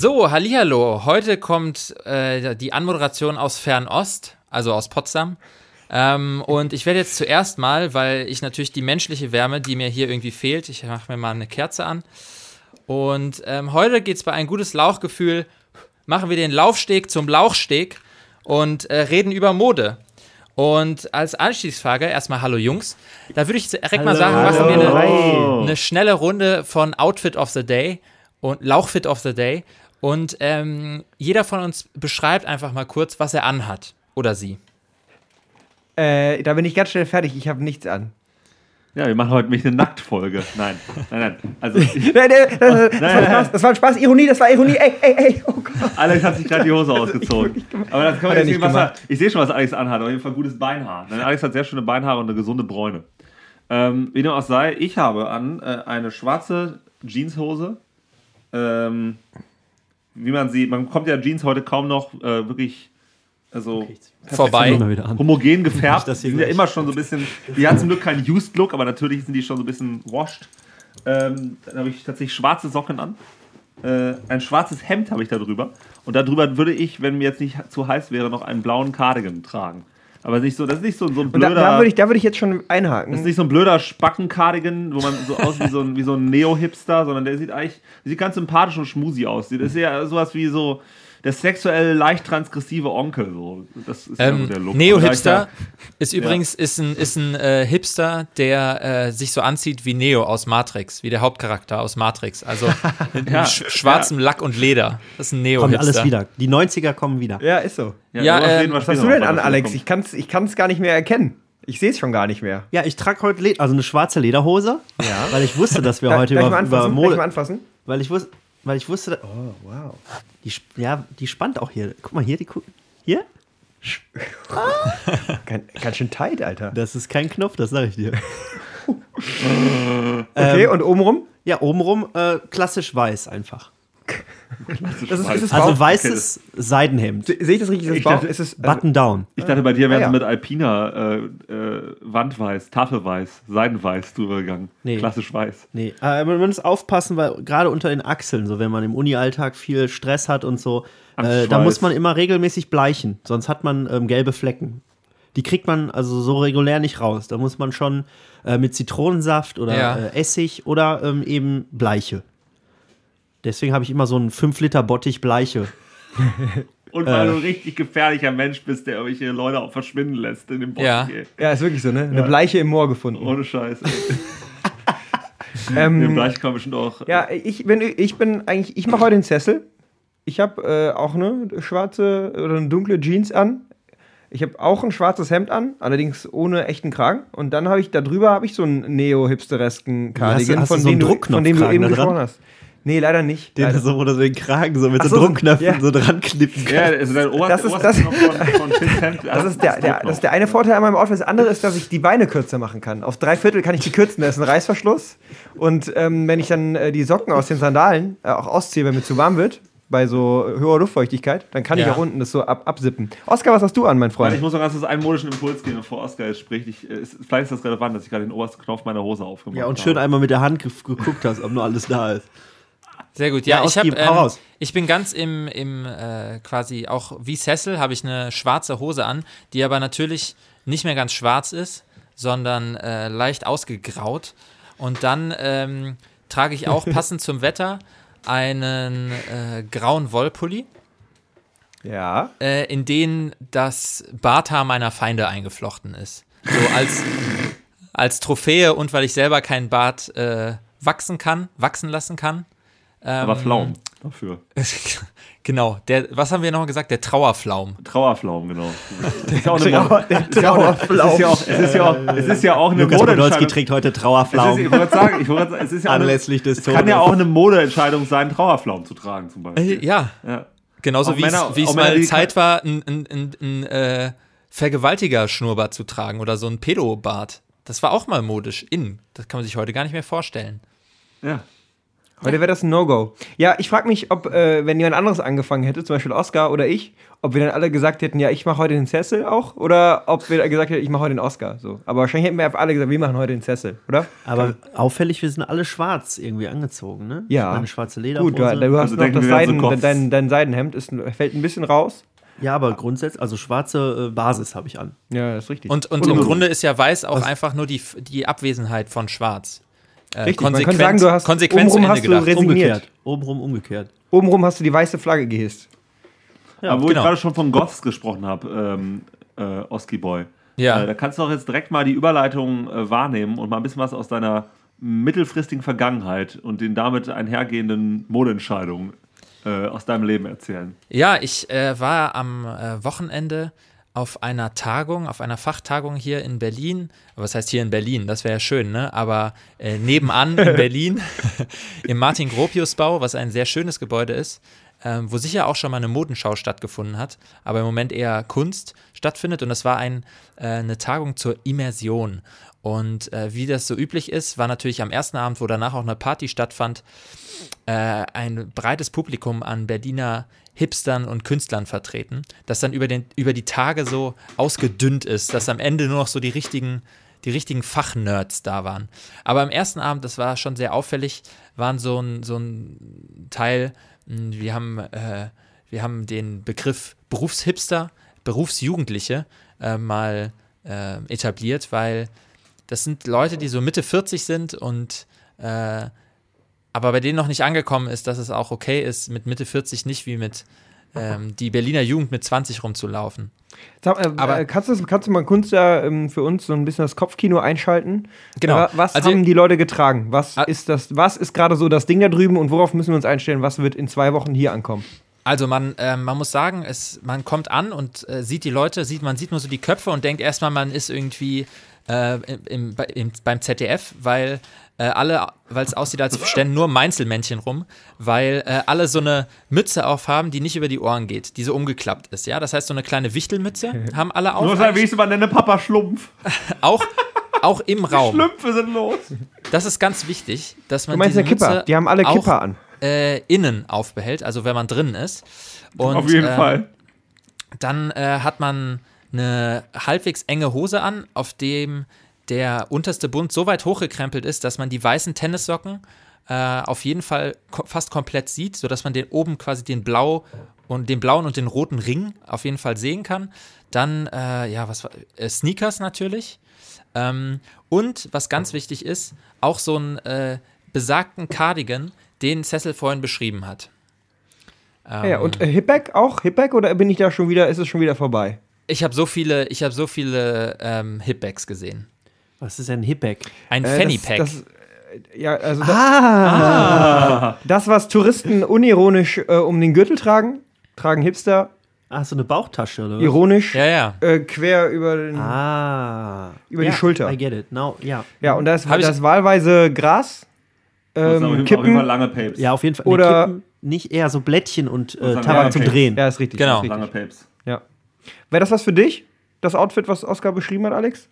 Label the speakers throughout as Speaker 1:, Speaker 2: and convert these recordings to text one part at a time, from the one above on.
Speaker 1: So, Hallihallo. Heute kommt äh, die Anmoderation aus Fernost, also aus Potsdam. Ähm, und ich werde jetzt zuerst mal, weil ich natürlich die menschliche Wärme, die mir hier irgendwie fehlt, ich mache mir mal eine Kerze an. Und ähm, heute geht es bei ein gutes Lauchgefühl, machen wir den Laufsteg zum Lauchsteg und äh, reden über Mode. Und als Anstiegsfrage erstmal Hallo Jungs. Da würde ich direkt mal sagen, machen wir eine, eine schnelle Runde von Outfit of the Day und Lauchfit of the Day. Und ähm, jeder von uns beschreibt einfach mal kurz, was er anhat. Oder sie.
Speaker 2: Äh, da bin ich ganz schnell fertig. Ich habe nichts an.
Speaker 3: Ja, wir machen heute nämlich eine Nacktfolge. Nein, nein, nein. Also ich,
Speaker 2: Nein, nein, das, das, war Spaß, das war ein Spaß. Ironie, das war Ironie. Ey, ey, ey. Oh Gott.
Speaker 3: Alex hat sich gerade die Hose ausgezogen. Aber das kann man jetzt
Speaker 2: nicht
Speaker 3: sehen, was er, Ich sehe schon, was Alex anhat. Auf jeden Fall gutes Beinhaar. Nein, Alex hat sehr schöne Beinhaare und eine gesunde Bräune. Ähm, wie dem auch sei, ich habe an äh, eine schwarze Jeanshose. Ähm, wie man sieht, man kommt ja Jeans heute kaum noch äh, wirklich also
Speaker 1: Vorbei.
Speaker 4: Mal wieder an.
Speaker 3: homogen gefärbt.
Speaker 4: das
Speaker 3: sind ja immer schon so ein bisschen, die hat zum Glück keinen Used Look, aber natürlich sind die schon so ein bisschen washed. Ähm, dann habe ich tatsächlich schwarze Socken an. Äh, ein schwarzes Hemd habe ich da drüber. Und darüber würde ich, wenn mir jetzt nicht zu heiß wäre, noch einen blauen Cardigan tragen. Aber nicht so, das ist nicht so, so ein
Speaker 2: Und da,
Speaker 3: blöder.
Speaker 2: da würde ich, da würd ich jetzt schon
Speaker 3: das ist
Speaker 2: einhaken.
Speaker 3: nicht so ein blöder Spacken-Cardigan, wo man so aussieht wie so ein, wie so ein Neo-Hipster, sondern der sieht eigentlich der sieht ganz sympathisch und schmusi aus. Das ist ja sowas wie so der sexuell leicht transgressive Onkel. So. Das ist ja
Speaker 1: Ähm,
Speaker 3: der Look.
Speaker 1: Neo-Hipster ist übrigens ist ein, ist ein äh, Hipster, der äh, sich so anzieht wie Neo aus Matrix, wie der Hauptcharakter aus Matrix. Also mit
Speaker 3: Ja,
Speaker 1: sch schwarzem Lack und Leder. Das ist ein
Speaker 4: Kommt
Speaker 1: Neo-Hipster.
Speaker 4: alles wieder. Die 90er kommen wieder.
Speaker 2: Ja, ist so.
Speaker 3: Ja,
Speaker 1: Ja, ähm,
Speaker 2: hast du denn an, Alex?
Speaker 3: kommt.
Speaker 2: Ich kann es ich kann's gar nicht mehr erkennen. Ich sehe es schon gar nicht mehr.
Speaker 4: Ja, ich trage heute Led also eine schwarze Lederhose,
Speaker 2: Ja.
Speaker 4: weil ich wusste, dass wir heute über,
Speaker 2: mal
Speaker 4: über
Speaker 2: anfassen? Darf ich mal
Speaker 4: Mode,
Speaker 2: anfassen?
Speaker 4: weil ich wusste, weil ich wusste,
Speaker 2: Oh, wow.
Speaker 4: die, ja, die spannt auch hier. Guck mal hier, die gu- hier,
Speaker 2: Ganz, ganz schön tight, Alter.
Speaker 4: das ist kein Knopf, das sage ich dir.
Speaker 2: Okay, und obenrum?
Speaker 4: Ja, obenrum äh, klassisch weiß einfach.
Speaker 2: Das ist, ist es
Speaker 4: Also weißes Seidenhemd,
Speaker 2: Sehe ich das richtig? Ist
Speaker 3: Ich
Speaker 2: Bauch?
Speaker 3: dachte-
Speaker 2: Ist es, also,
Speaker 4: Button down.
Speaker 3: Ich dachte, bei dir wären
Speaker 2: Ah, ja.
Speaker 3: sie mit Alpina äh, äh, Wandweiß, Tafelweiß, Seidenweiß drüber gegangen.
Speaker 4: Nee.
Speaker 3: Klassisch weiß.
Speaker 4: Nee, äh, man muss aufpassen, weil gerade unter den Achseln, so wenn man im Uni-Alltag viel Stress hat und so, äh, da muss man immer regelmäßig bleichen, sonst hat man ähm, gelbe Flecken. Die kriegt man also so regulär nicht raus. Da muss man schon äh, mit Zitronensaft oder
Speaker 1: Ja.
Speaker 4: äh, Essig oder ähm, eben Bleiche. Deswegen habe ich immer so einen 5 Liter Bottich Bleiche.
Speaker 3: Und weil du ein richtig gefährlicher Mensch bist, der irgendwelche Leute auch verschwinden lässt in dem Bottich.
Speaker 1: Ja.
Speaker 3: ey.
Speaker 2: ja, ist wirklich so, ne? Eine Bleiche im Moor gefunden.
Speaker 3: Ohne Scheiß.
Speaker 2: Ähm,
Speaker 3: Dem gleich kann bestimmt auch.
Speaker 2: Ja, ich bin, ich bin eigentlich, ich mache heute den Sessel. Ich habe äh, auch eine schwarze oder eine dunkle Jeans an. Ich habe auch ein schwarzes Hemd an, allerdings ohne echten Kragen. Und dann habe ich da drüber habe ich so einen neo-hipsteresken Cardigan,
Speaker 4: hast du
Speaker 2: von,
Speaker 4: so einen
Speaker 2: dem du, von dem du eben gesprochen hast. Nee, leider nicht.
Speaker 4: Den
Speaker 2: leider.
Speaker 4: so, wo du den Kragen so mit so,
Speaker 2: so,
Speaker 4: Druckknöpfen
Speaker 2: ja.
Speaker 4: so dran knippen
Speaker 3: Ja,
Speaker 4: kannst.
Speaker 3: also dein Ohr,
Speaker 2: Das ist- das-
Speaker 3: Ohrknopf von, von
Speaker 2: Das ist, der, der, das ist der eine Vorteil an meinem Outfit. Das andere ist, dass ich die Beine kürzer machen kann. Auf drei Viertel kann ich die kürzen. Da ist ein Reißverschluss. Und ähm, wenn ich dann äh, die Socken aus den Sandalen äh, auch ausziehe, wenn mir zu warm wird, bei so höherer Luftfeuchtigkeit, dann kann ich
Speaker 1: Ja.
Speaker 2: auch unten das so ab, absippen. Oskar, was hast du an, mein Freund?
Speaker 3: ich muss noch ganz kurz einen modischen Impuls geben, bevor Oskar jetzt spricht. Ich, äh, ist, vielleicht ist das relevant, dass ich gerade den obersten Knopf meiner Hose aufgemacht
Speaker 4: Ja, und
Speaker 3: habe.
Speaker 4: schön einmal mit der Hand ge geguckt hast, ob nur alles da ist.
Speaker 1: Sehr gut. Ja,
Speaker 4: Ja,
Speaker 1: ich habe, ähm, ich bin ganz im, im äh, quasi auch wie Cecil habe ich eine schwarze Hose an, die aber natürlich nicht mehr ganz schwarz ist, sondern äh, leicht ausgegraut. Und dann ähm, trage ich auch passend zum Wetter einen äh, grauen Wollpulli,
Speaker 2: Ja.
Speaker 1: äh, in den das Barthaar meiner Feinde eingeflochten ist. So als, als Trophäe und weil ich selber keinen Bart äh, wachsen kann, wachsen lassen kann.
Speaker 3: Aber
Speaker 1: Ähm,
Speaker 3: Pflaumen dafür.
Speaker 1: genau, der, was haben wir noch gesagt? Der Trauerflaum.
Speaker 3: Trauerpflaumen, genau. Das ist ja auch eine
Speaker 2: Trauer-
Speaker 3: Mode.
Speaker 2: der
Speaker 3: Es ist ja auch eine-. Es ist ja auch, es ist ja auch, es ist ja auch eine
Speaker 4: Lukas Podolski trägt heute
Speaker 3: ist,
Speaker 4: Trauerflaum
Speaker 3: ich wollte sagen, ich wollte sagen, es ist ja auch eine,
Speaker 4: anlässlich des
Speaker 3: es kann ja
Speaker 4: Todes.
Speaker 3: auch eine Modeentscheidung sein, Trauerpflaumen zu tragen zum Beispiel.
Speaker 1: Äh, ja,
Speaker 3: Ja.
Speaker 1: genauso
Speaker 3: Auch
Speaker 1: wie es mal
Speaker 3: die
Speaker 1: Zeit war, ein, ein, ein, ein äh, Vergewaltiger-Schnurrbart zu tragen oder so ein Pedobart. Das war auch mal modisch, in. Das kann man sich heute gar nicht mehr vorstellen.
Speaker 3: ja.
Speaker 2: Heute wäre das ein No-Go. Ja, ich frage mich, ob, äh, wenn jemand anderes angefangen hätte, zum Beispiel Oscar oder ich, ob wir dann alle gesagt hätten, ja, ich mache heute den Cecil auch, oder ob wir gesagt hätten, ich mache heute den Oscar. So. Aber wahrscheinlich hätten wir alle gesagt, wir machen heute den Cecil, oder?
Speaker 4: Aber auffällig, wir sind alle schwarz irgendwie angezogen, ne?
Speaker 2: Ja.
Speaker 4: Meine schwarze Lederhose.
Speaker 2: Gut, du, du hast
Speaker 3: Also
Speaker 2: noch das
Speaker 3: so
Speaker 2: Seiden,
Speaker 3: Kopf.
Speaker 2: dein, dein Seidenhemd ist, fällt ein bisschen raus.
Speaker 4: ja, aber grundsätzlich, also schwarze äh, Basis habe ich an.
Speaker 2: Ja, das ist richtig.
Speaker 1: Und, und im Grunde ist ja weiß auch einfach nur die, die Abwesenheit von schwarz. Äh,
Speaker 2: Richtig, man kann sagen, du hast
Speaker 1: konsequent zu
Speaker 2: obenrum
Speaker 1: Ende
Speaker 2: hast du
Speaker 1: gedacht.
Speaker 2: resigniert.
Speaker 4: Umgekehrt. Obenrum umgekehrt.
Speaker 2: Obenrum hast du die weiße Flagge gehisst.
Speaker 4: Ja,
Speaker 3: Aber wo
Speaker 1: genau.
Speaker 3: ich gerade schon von Goths gesprochen habe, ähm, äh, Oski Boy.
Speaker 1: Ja.
Speaker 3: Äh, da kannst du auch jetzt direkt mal die Überleitung äh, wahrnehmen und mal ein bisschen was aus deiner mittelfristigen Vergangenheit und den damit einhergehenden Modeentscheidungen äh, aus deinem Leben erzählen.
Speaker 1: Ja, ich äh, war am äh, Wochenende auf einer Tagung, auf einer Fachtagung hier in Berlin. Was heißt hier in Berlin? Das wäre ja schön, ne? Aber äh, nebenan in Berlin, im Martin-Gropius-Bau, was ein sehr schönes Gebäude ist, ähm, wo sicher auch schon mal eine Modenschau stattgefunden hat, aber im Moment eher Kunst stattfindet. Und das war ein, äh, eine Tagung zur Immersion. Und äh, wie das so üblich ist, war natürlich am ersten Abend, wo danach auch eine Party stattfand, äh, ein breites Publikum an Berliner Hipstern und Künstlern vertreten, das dann über, den, über die Tage so ausgedünnt ist, dass am Ende nur noch so die richtigen, die richtigen Fachnerds da waren. Aber am ersten Abend, das war schon sehr auffällig, waren so ein, so ein Teil, mh, wir haben, äh, wir haben den Begriff Berufshipster, Berufsjugendliche äh, mal äh, etabliert, weil das sind Leute, die so Mitte 40 sind und äh, aber bei denen noch nicht angekommen ist, dass es auch okay ist, mit Mitte 40 nicht wie mit ähm, die Berliner Jugend mit 20 rumzulaufen.
Speaker 2: Sag, äh,
Speaker 1: Aber-
Speaker 2: äh, kannst, du, kannst du mal Kunst ja ähm, für uns so ein bisschen das Kopfkino einschalten?
Speaker 1: Genau.
Speaker 2: Wa- Was
Speaker 1: Also-
Speaker 2: haben die Leute getragen? Was
Speaker 1: Ah.
Speaker 2: ist das? Was ist gerade so das Ding da drüben und worauf müssen wir uns einstellen? Was wird in zwei Wochen hier ankommen?
Speaker 1: Also man, ähm, man muss sagen, es, man kommt an und äh, sieht die Leute, sieht, man sieht nur so die Köpfe und denkt erstmal, man ist irgendwie äh, im, im, bei- im, beim ZDF, weil äh, alle, weil es aussieht, als ständen nur Meinzelmännchen rum, weil äh, alle so eine Mütze aufhaben, die nicht über die Ohren geht, die so umgeklappt ist. Ja, das heißt so eine kleine Wichtelmütze haben alle auf,
Speaker 3: Nur sein, wie ich es immer nenne, Papa Schlumpf.
Speaker 1: auch, auch im Raum.
Speaker 3: Schlümpfe sind los.
Speaker 1: Das ist ganz wichtig, dass man
Speaker 2: Du meinst
Speaker 1: diese
Speaker 2: eine Kipper?
Speaker 1: Mütze
Speaker 2: Die haben alle
Speaker 1: auch,
Speaker 2: Kipper an.
Speaker 1: Äh, innen aufbehält, also wenn man drin ist. Und,
Speaker 3: Auf jeden
Speaker 1: ähm,
Speaker 3: Fall.
Speaker 1: Dann äh, hat man eine halbwegs enge Hose an, auf dem der unterste Bund so weit hochgekrempelt ist, dass man die weißen Tennissocken äh, auf jeden Fall ko fast komplett sieht, sodass man den oben quasi den blau und den blauen und den roten Ring auf jeden Fall sehen kann. Dann, äh, ja, was äh, Sneakers natürlich. Ähm, und was ganz wichtig ist, auch so einen äh, besagten Cardigan, den Cecil vorhin beschrieben hat. Ähm,
Speaker 2: Ja, und äh, Hipback auch? Hipback oder bin ich da schon wieder, ist es schon wieder vorbei?
Speaker 1: Ich habe so viele, ich habe so viele ähm, Hipbags gesehen.
Speaker 4: Was ist ein Hipback?
Speaker 1: Ein
Speaker 2: Äh,
Speaker 1: Fanny
Speaker 2: das-
Speaker 1: Pack.
Speaker 2: Das, äh, ja, also das, das, was Touristen unironisch äh, um den Gürtel tragen, tragen Hipster
Speaker 4: Ah, so eine Bauchtasche oder was?
Speaker 2: ironisch
Speaker 1: ja, ja.
Speaker 2: äh, quer über, den,
Speaker 4: Ah.
Speaker 2: über die
Speaker 4: Ja,
Speaker 2: Schulter.
Speaker 4: I get it. Now, ja.
Speaker 2: Ja, und da ist,
Speaker 1: Hab ich-
Speaker 2: da ist wahlweise Gras,
Speaker 3: Das ist auf
Speaker 2: ähm,
Speaker 3: jeden Fall- auf jeden
Speaker 2: Kippen.
Speaker 3: Fall lange Papes.
Speaker 4: Ja, auf jeden Fall.
Speaker 2: Oder-
Speaker 4: Kippen, nicht eher so Blättchen und äh, Tabak zum. Drehen.
Speaker 2: Ja, ist richtig.
Speaker 1: Genau.
Speaker 2: Ist
Speaker 3: Lange
Speaker 2: richtig.
Speaker 3: Papes.
Speaker 2: Ja. Wäre das was für dich? Das Outfit, was Oskar beschrieben hat, Alex?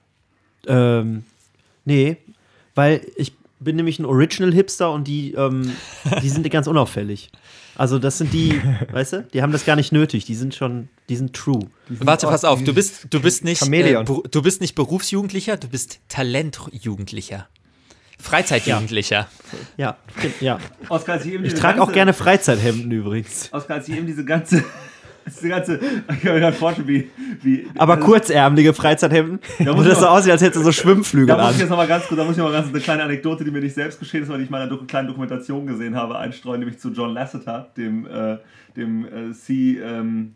Speaker 4: Ähm, nee, weil ich bin nämlich ein Original Hipster und die, ähm, die sind ganz unauffällig. Also das sind die, weißt du, die haben das gar nicht nötig. Die sind schon, die sind true.
Speaker 1: Warte, pass auf, du bist, du bist nicht, äh, du bist nicht Berufsjugendlicher, du bist Talentjugendlicher. Freizeitjugendlicher.
Speaker 4: Ja, stimmt, ja.
Speaker 3: Oskar, ich eben
Speaker 4: Ich
Speaker 3: diese
Speaker 4: trage auch gerne Freizeithemden übrigens.
Speaker 3: Oskar, als ich eben diese ganze. Diese ganze. Ich kann mir gerade vorstellen, wie. wie
Speaker 4: Aber
Speaker 3: also,
Speaker 4: kurzärmelige Freizeithemden,
Speaker 3: muss
Speaker 4: wo das so aussieht, als hätte so Schwimmflügel
Speaker 3: Da muss ich
Speaker 4: an.
Speaker 3: jetzt noch mal ganz kurz, da muss ich noch mal ganz eine kleine Anekdote, die mir nicht selbst geschehen ist, weil ich in meiner Doku- kleinen Dokumentation gesehen habe, einstreuen, nämlich zu John Lasseter, dem, äh, dem äh, C, ähm,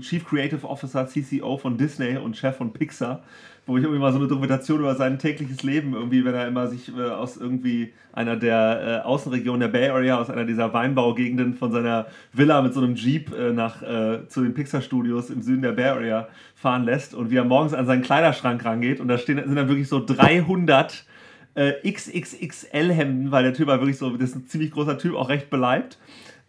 Speaker 3: Chief Creative Officer, CCO von Disney und Chef von Pixar, wo ich irgendwie mal so eine Dokumentation über sein tägliches Leben irgendwie, wenn er immer sich äh, aus irgendwie einer der äh, Außenregionen der Bay Area, aus einer dieser Weinbaugegenden von seiner Villa mit so einem Jeep äh, nach, äh, zu den Pixar Studios im Süden der Bay Area fahren lässt und wie er morgens an seinen Kleiderschrank rangeht und da stehen, sind dann wirklich so 300 äh, XXXL-Hemden, weil der Typ war wirklich so, das ist ein ziemlich großer Typ, auch recht beleibt.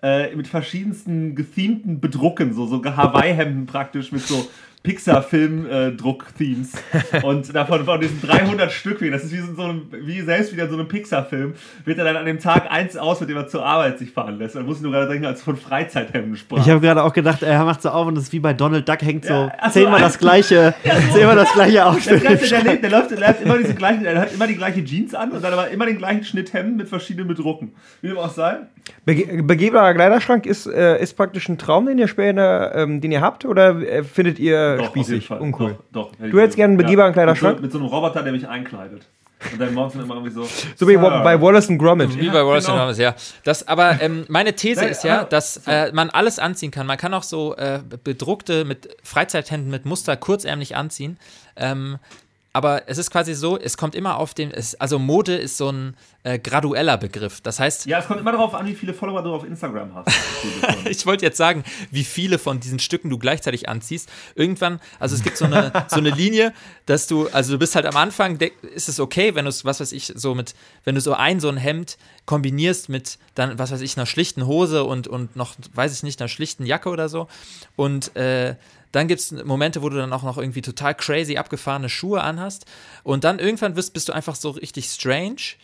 Speaker 3: Äh, mit verschiedensten gethemten Bedrucken, so, so Hawaii-Hemden praktisch, mit so, Pixar-Film-Druck-Themes. und davon von diesen 300 Stück, das ist wie, so ein, wie selbst wieder so ein Pixar-Film, wird er dann an dem Tag eins aus, mit dem er zur Arbeit sich fahren lässt. Da muss ich nur gerade denken, als von Freizeithemden sprach.
Speaker 4: Ich habe gerade auch gedacht, er macht so auf und das ist wie bei Donald Duck, hängt so
Speaker 3: Ja, ach so,
Speaker 4: zehnmal das gleiche, zehnmal das gleiche
Speaker 3: Der,
Speaker 4: Outfit.
Speaker 3: ganze, der, lebt- der, läuft, der, hat immer diese gleichen, der hat immer die gleiche Jeans an und dann aber immer den gleichen Schnitt Hemden mit verschiedenen Bedrucken. Wie dem auch sei.
Speaker 2: Bege begehbarer Kleiderschrank ist, äh, ist praktisch ein Traum, den ihr später, ähm, den ihr habt, oder äh, findet ihr
Speaker 3: Doch, auf jeden
Speaker 2: spießig, uncool?
Speaker 3: Doch, doch, hätte
Speaker 2: Du hättest gerne einen begehbaren Kleiderschrank?
Speaker 3: Mit so, mit so einem Roboter, der mich einkleidet. Und dann morgens immer irgendwie so.
Speaker 2: So wie
Speaker 3: Sir.
Speaker 2: bei Wallace and Gromit.
Speaker 1: Wie bei Wallace
Speaker 3: genau.
Speaker 1: and Gromit, ja. Das, aber ähm, meine These ist ja,
Speaker 3: aber-
Speaker 1: dass äh, man alles anziehen kann. Man kann auch so äh, bedruckte mit Freizeithemden mit Muster kurzärmlich anziehen. Ähm, aber es ist quasi so, es kommt immer auf den, es, also Mode ist so ein äh, gradueller Begriff. Das heißt,
Speaker 3: Ja, es kommt immer darauf an, wie viele Follower du auf Instagram hast.
Speaker 1: ich wollte jetzt sagen, wie viele von diesen Stücken du gleichzeitig anziehst. Irgendwann, also es gibt so eine, so eine Linie, dass du, also du bist halt am Anfang, ist es okay, wenn du es, was weiß ich, so mit, wenn du so ein, so ein Hemd kombinierst mit dann, was weiß ich, einer schlichten Hose und, und noch, weiß ich nicht, einer schlichten Jacke oder so. Und äh, dann gibt es Momente, wo du dann auch noch irgendwie total crazy abgefahrene Schuhe anhast. Und dann irgendwann bist, bist du einfach so richtig strange.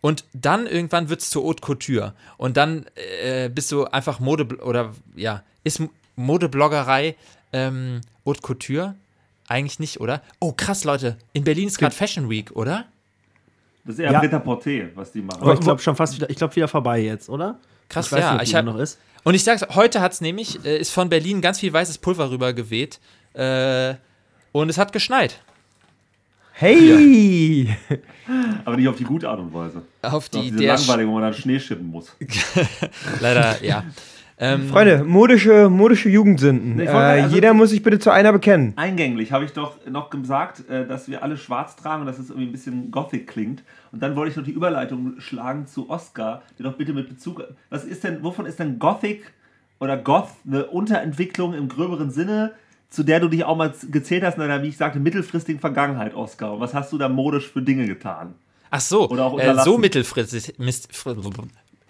Speaker 1: Und dann irgendwann wird es zur Haute Couture. Und dann äh, bist du einfach Mode oder ja, ist Modebloggerei ähm, Haute Couture? Eigentlich nicht, oder? Oh, krass, Leute. In Berlin ist gerade Fashion Week, oder?
Speaker 3: Das ist eher
Speaker 4: Ja.
Speaker 3: Pret-à-Porter, was die machen.
Speaker 4: Aber ich glaube schon fast wieder, ich glaube wieder vorbei jetzt, oder?
Speaker 1: Krass,
Speaker 4: ich weiß
Speaker 1: ja.
Speaker 4: nicht,
Speaker 1: ich
Speaker 4: die
Speaker 1: hab,
Speaker 4: noch ist.
Speaker 1: Und ich sag's, heute hat's nämlich, äh, ist von Berlin ganz viel weißes Pulver rüber geweht. Äh, und es hat geschneit.
Speaker 2: Hey!
Speaker 3: Aber nicht auf die gute Art und Weise.
Speaker 1: Auf
Speaker 3: Auf
Speaker 1: die
Speaker 3: diese
Speaker 1: der
Speaker 3: langweilige, wo man dann Schnee schippen muss.
Speaker 1: leider, ja. Ähm,
Speaker 2: Freunde, modische, modische Jugendsünden.
Speaker 3: Nee,
Speaker 2: äh,
Speaker 3: also-
Speaker 2: jeder muss sich bitte zu einer bekennen.
Speaker 3: Eingänglich habe ich doch noch gesagt, äh, dass wir alle schwarz tragen und dass es irgendwie ein bisschen gothic klingt. Und dann wollte ich noch die Überleitung schlagen zu Oscar, der doch bitte mit Bezug. Was ist denn, wovon ist denn Gothic oder Goth eine Unterentwicklung im gröberen Sinne, zu der du dich auch mal gezählt hast in einer, wie ich sagte, mittelfristigen Vergangenheit, Oscar? Und was hast du da modisch für Dinge getan?
Speaker 1: Ach so,
Speaker 3: Oder auch
Speaker 1: äh, so mittelfristig,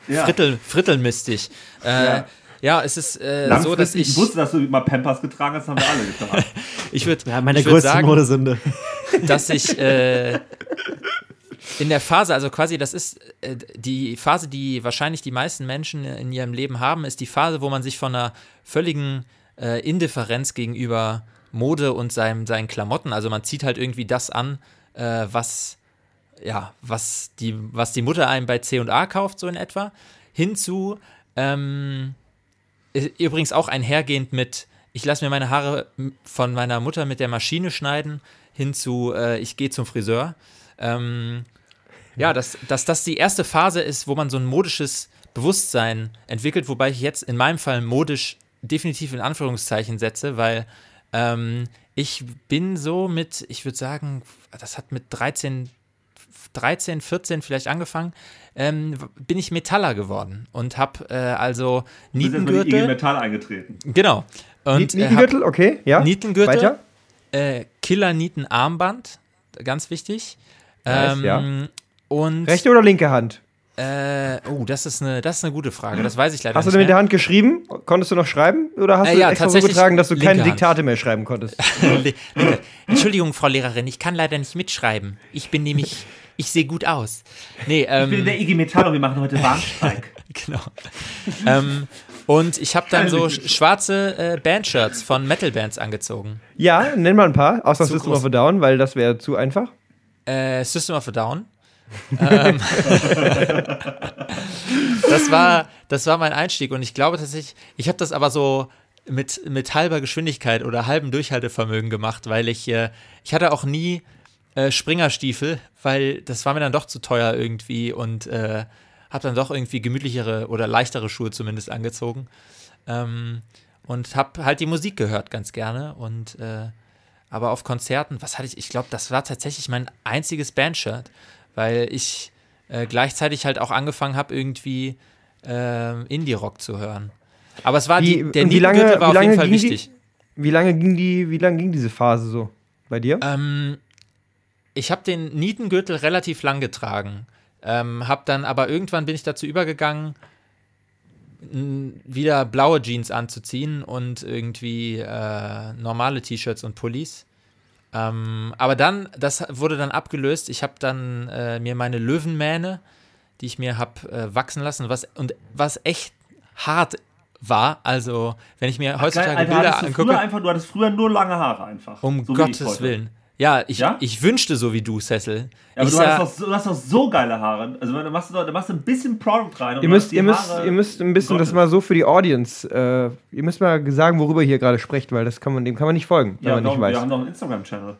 Speaker 3: Ja.
Speaker 1: frittel, frittelmistig. Äh, ja.
Speaker 3: Ja.
Speaker 1: es ist äh, so, dass ich,
Speaker 3: ich wusste, dass du mal Pampers getragen hast, haben wir alle getan.
Speaker 1: ich würde
Speaker 4: Ja, meine
Speaker 1: ich würd
Speaker 4: größte
Speaker 1: sagen,
Speaker 4: Modesünde.
Speaker 1: dass ich äh, in der Phase, also quasi, das ist äh, die Phase, die wahrscheinlich die meisten Menschen in ihrem Leben haben, ist die Phase, wo man sich von einer völligen äh, Indifferenz gegenüber Mode und seinem, seinen Klamotten, also man zieht halt irgendwie das an, äh, was ja, was die, was die Mutter einem bei C&A kauft, so in etwa, hinzu, ähm, übrigens auch einhergehend mit, ich lasse mir meine Haare von meiner Mutter mit der Maschine schneiden, hinzu, äh, ich gehe zum Friseur. Ähm, ja, dass, dass das die erste Phase ist, wo man so ein modisches Bewusstsein entwickelt, wobei ich jetzt in meinem Fall modisch definitiv in Anführungszeichen setze, weil ähm, ich bin so mit, ich würde sagen, das hat mit 13, 13, 14 vielleicht angefangen, ähm, bin ich Metaller geworden und habe äh, also
Speaker 3: Du mal die IG
Speaker 1: Nietengürtel.
Speaker 3: Metall eingetreten.
Speaker 1: Genau. Und äh,
Speaker 2: Nietengürtel, okay, ja.
Speaker 1: Nietengürtel,
Speaker 2: Weiter?
Speaker 1: äh, Killer-Nieten-Armband, ganz wichtig.
Speaker 2: Nice,
Speaker 1: Ähm,
Speaker 2: ja.
Speaker 1: Und
Speaker 2: Rechte oder linke Hand?
Speaker 1: äh, oh, das ist eine, das ist eine gute Frage. Das weiß ich leider
Speaker 2: Hast du
Speaker 1: nicht
Speaker 2: denn mit der. Hand geschrieben? Konntest du noch schreiben? Oder hast
Speaker 1: Äh,
Speaker 2: du
Speaker 1: ja,
Speaker 2: extra so
Speaker 1: tatsächlich
Speaker 2: getragen, dass du keine
Speaker 1: Hand.
Speaker 2: Diktate mehr schreiben konntest?
Speaker 1: Entschuldigung, Frau Lehrerin, ich kann leider nicht mitschreiben. Ich bin nämlich, ich sehe gut aus. Nee,
Speaker 3: Ich bin in
Speaker 1: ähm,
Speaker 3: der IG Metall und wir machen heute Warnstreik.
Speaker 1: genau. ähm, und ich habe dann so sch- schwarze äh, Bandshirts von Metal-Bands angezogen.
Speaker 2: Ja, nenn mal ein paar, außer
Speaker 1: Zu
Speaker 2: System
Speaker 1: groß.
Speaker 2: of a Down, weil das wäre zu einfach.
Speaker 1: Äh, System of a Down. ähm, das, war, das war mein Einstieg und ich glaube tatsächlich, ich habe das aber so mit, mit halber Geschwindigkeit oder halbem Durchhaltevermögen gemacht, weil ich, äh, ich hatte auch nie äh, Springerstiefel, weil das war mir dann doch zu teuer irgendwie und äh, habe dann doch irgendwie gemütlichere oder leichtere Schuhe zumindest angezogen. Ähm, und habe halt die Musik gehört ganz gerne und äh, aber auf Konzerten, was hatte ich? Ich glaube, das war tatsächlich mein einziges Bandshirt, weil ich äh, gleichzeitig halt auch angefangen habe, irgendwie ähm, Indie-Rock zu hören. Aber es war
Speaker 2: Wie-
Speaker 1: die, der
Speaker 2: und wie lange-
Speaker 1: Nietengürtel war
Speaker 2: wie
Speaker 1: auf jeden
Speaker 2: lange
Speaker 1: Fall
Speaker 2: ging die-
Speaker 1: wichtig.
Speaker 2: Wie lange ging die, wie lange ging diese Phase so bei dir?
Speaker 1: Ähm, ich habe den Nietengürtel relativ lang getragen. Ähm, hab dann aber irgendwann bin ich dazu übergegangen, wieder blaue Jeans anzuziehen und irgendwie äh, normale T-Shirts und Pullis. Ähm, aber dann, das wurde dann abgelöst. Ich habe dann äh, mir meine Löwenmähne, die ich mir habe äh, wachsen lassen, was und was echt hart war. Also, wenn ich mir heutzutage
Speaker 3: Geil, Alter,
Speaker 1: Bilder angucke,
Speaker 3: früher einfach, du hattest früher nur lange Haare einfach.
Speaker 1: um
Speaker 3: So
Speaker 1: Gottes. Willen. Ja, ich,
Speaker 3: Ja?
Speaker 1: ich wünschte so wie du, Cecil.
Speaker 3: Ja, aber
Speaker 1: ich
Speaker 3: du,
Speaker 1: sah,
Speaker 3: hast doch, so- du hast doch so geile Haare. Also da machst du, da machst du ein bisschen Product rein. und
Speaker 2: Ihr müsst, ihr, müsst,
Speaker 3: Haare-
Speaker 2: ihr müsst ein bisschen das
Speaker 3: Gottes.
Speaker 2: mal so für die Audience. Äh, ihr müsst mal sagen, worüber ihr hier gerade sprecht, weil das kann man, dem kann man nicht folgen, wenn
Speaker 3: Ja,
Speaker 2: man nicht
Speaker 3: doch,
Speaker 2: weiß.
Speaker 3: wir haben doch einen Instagram-Channel.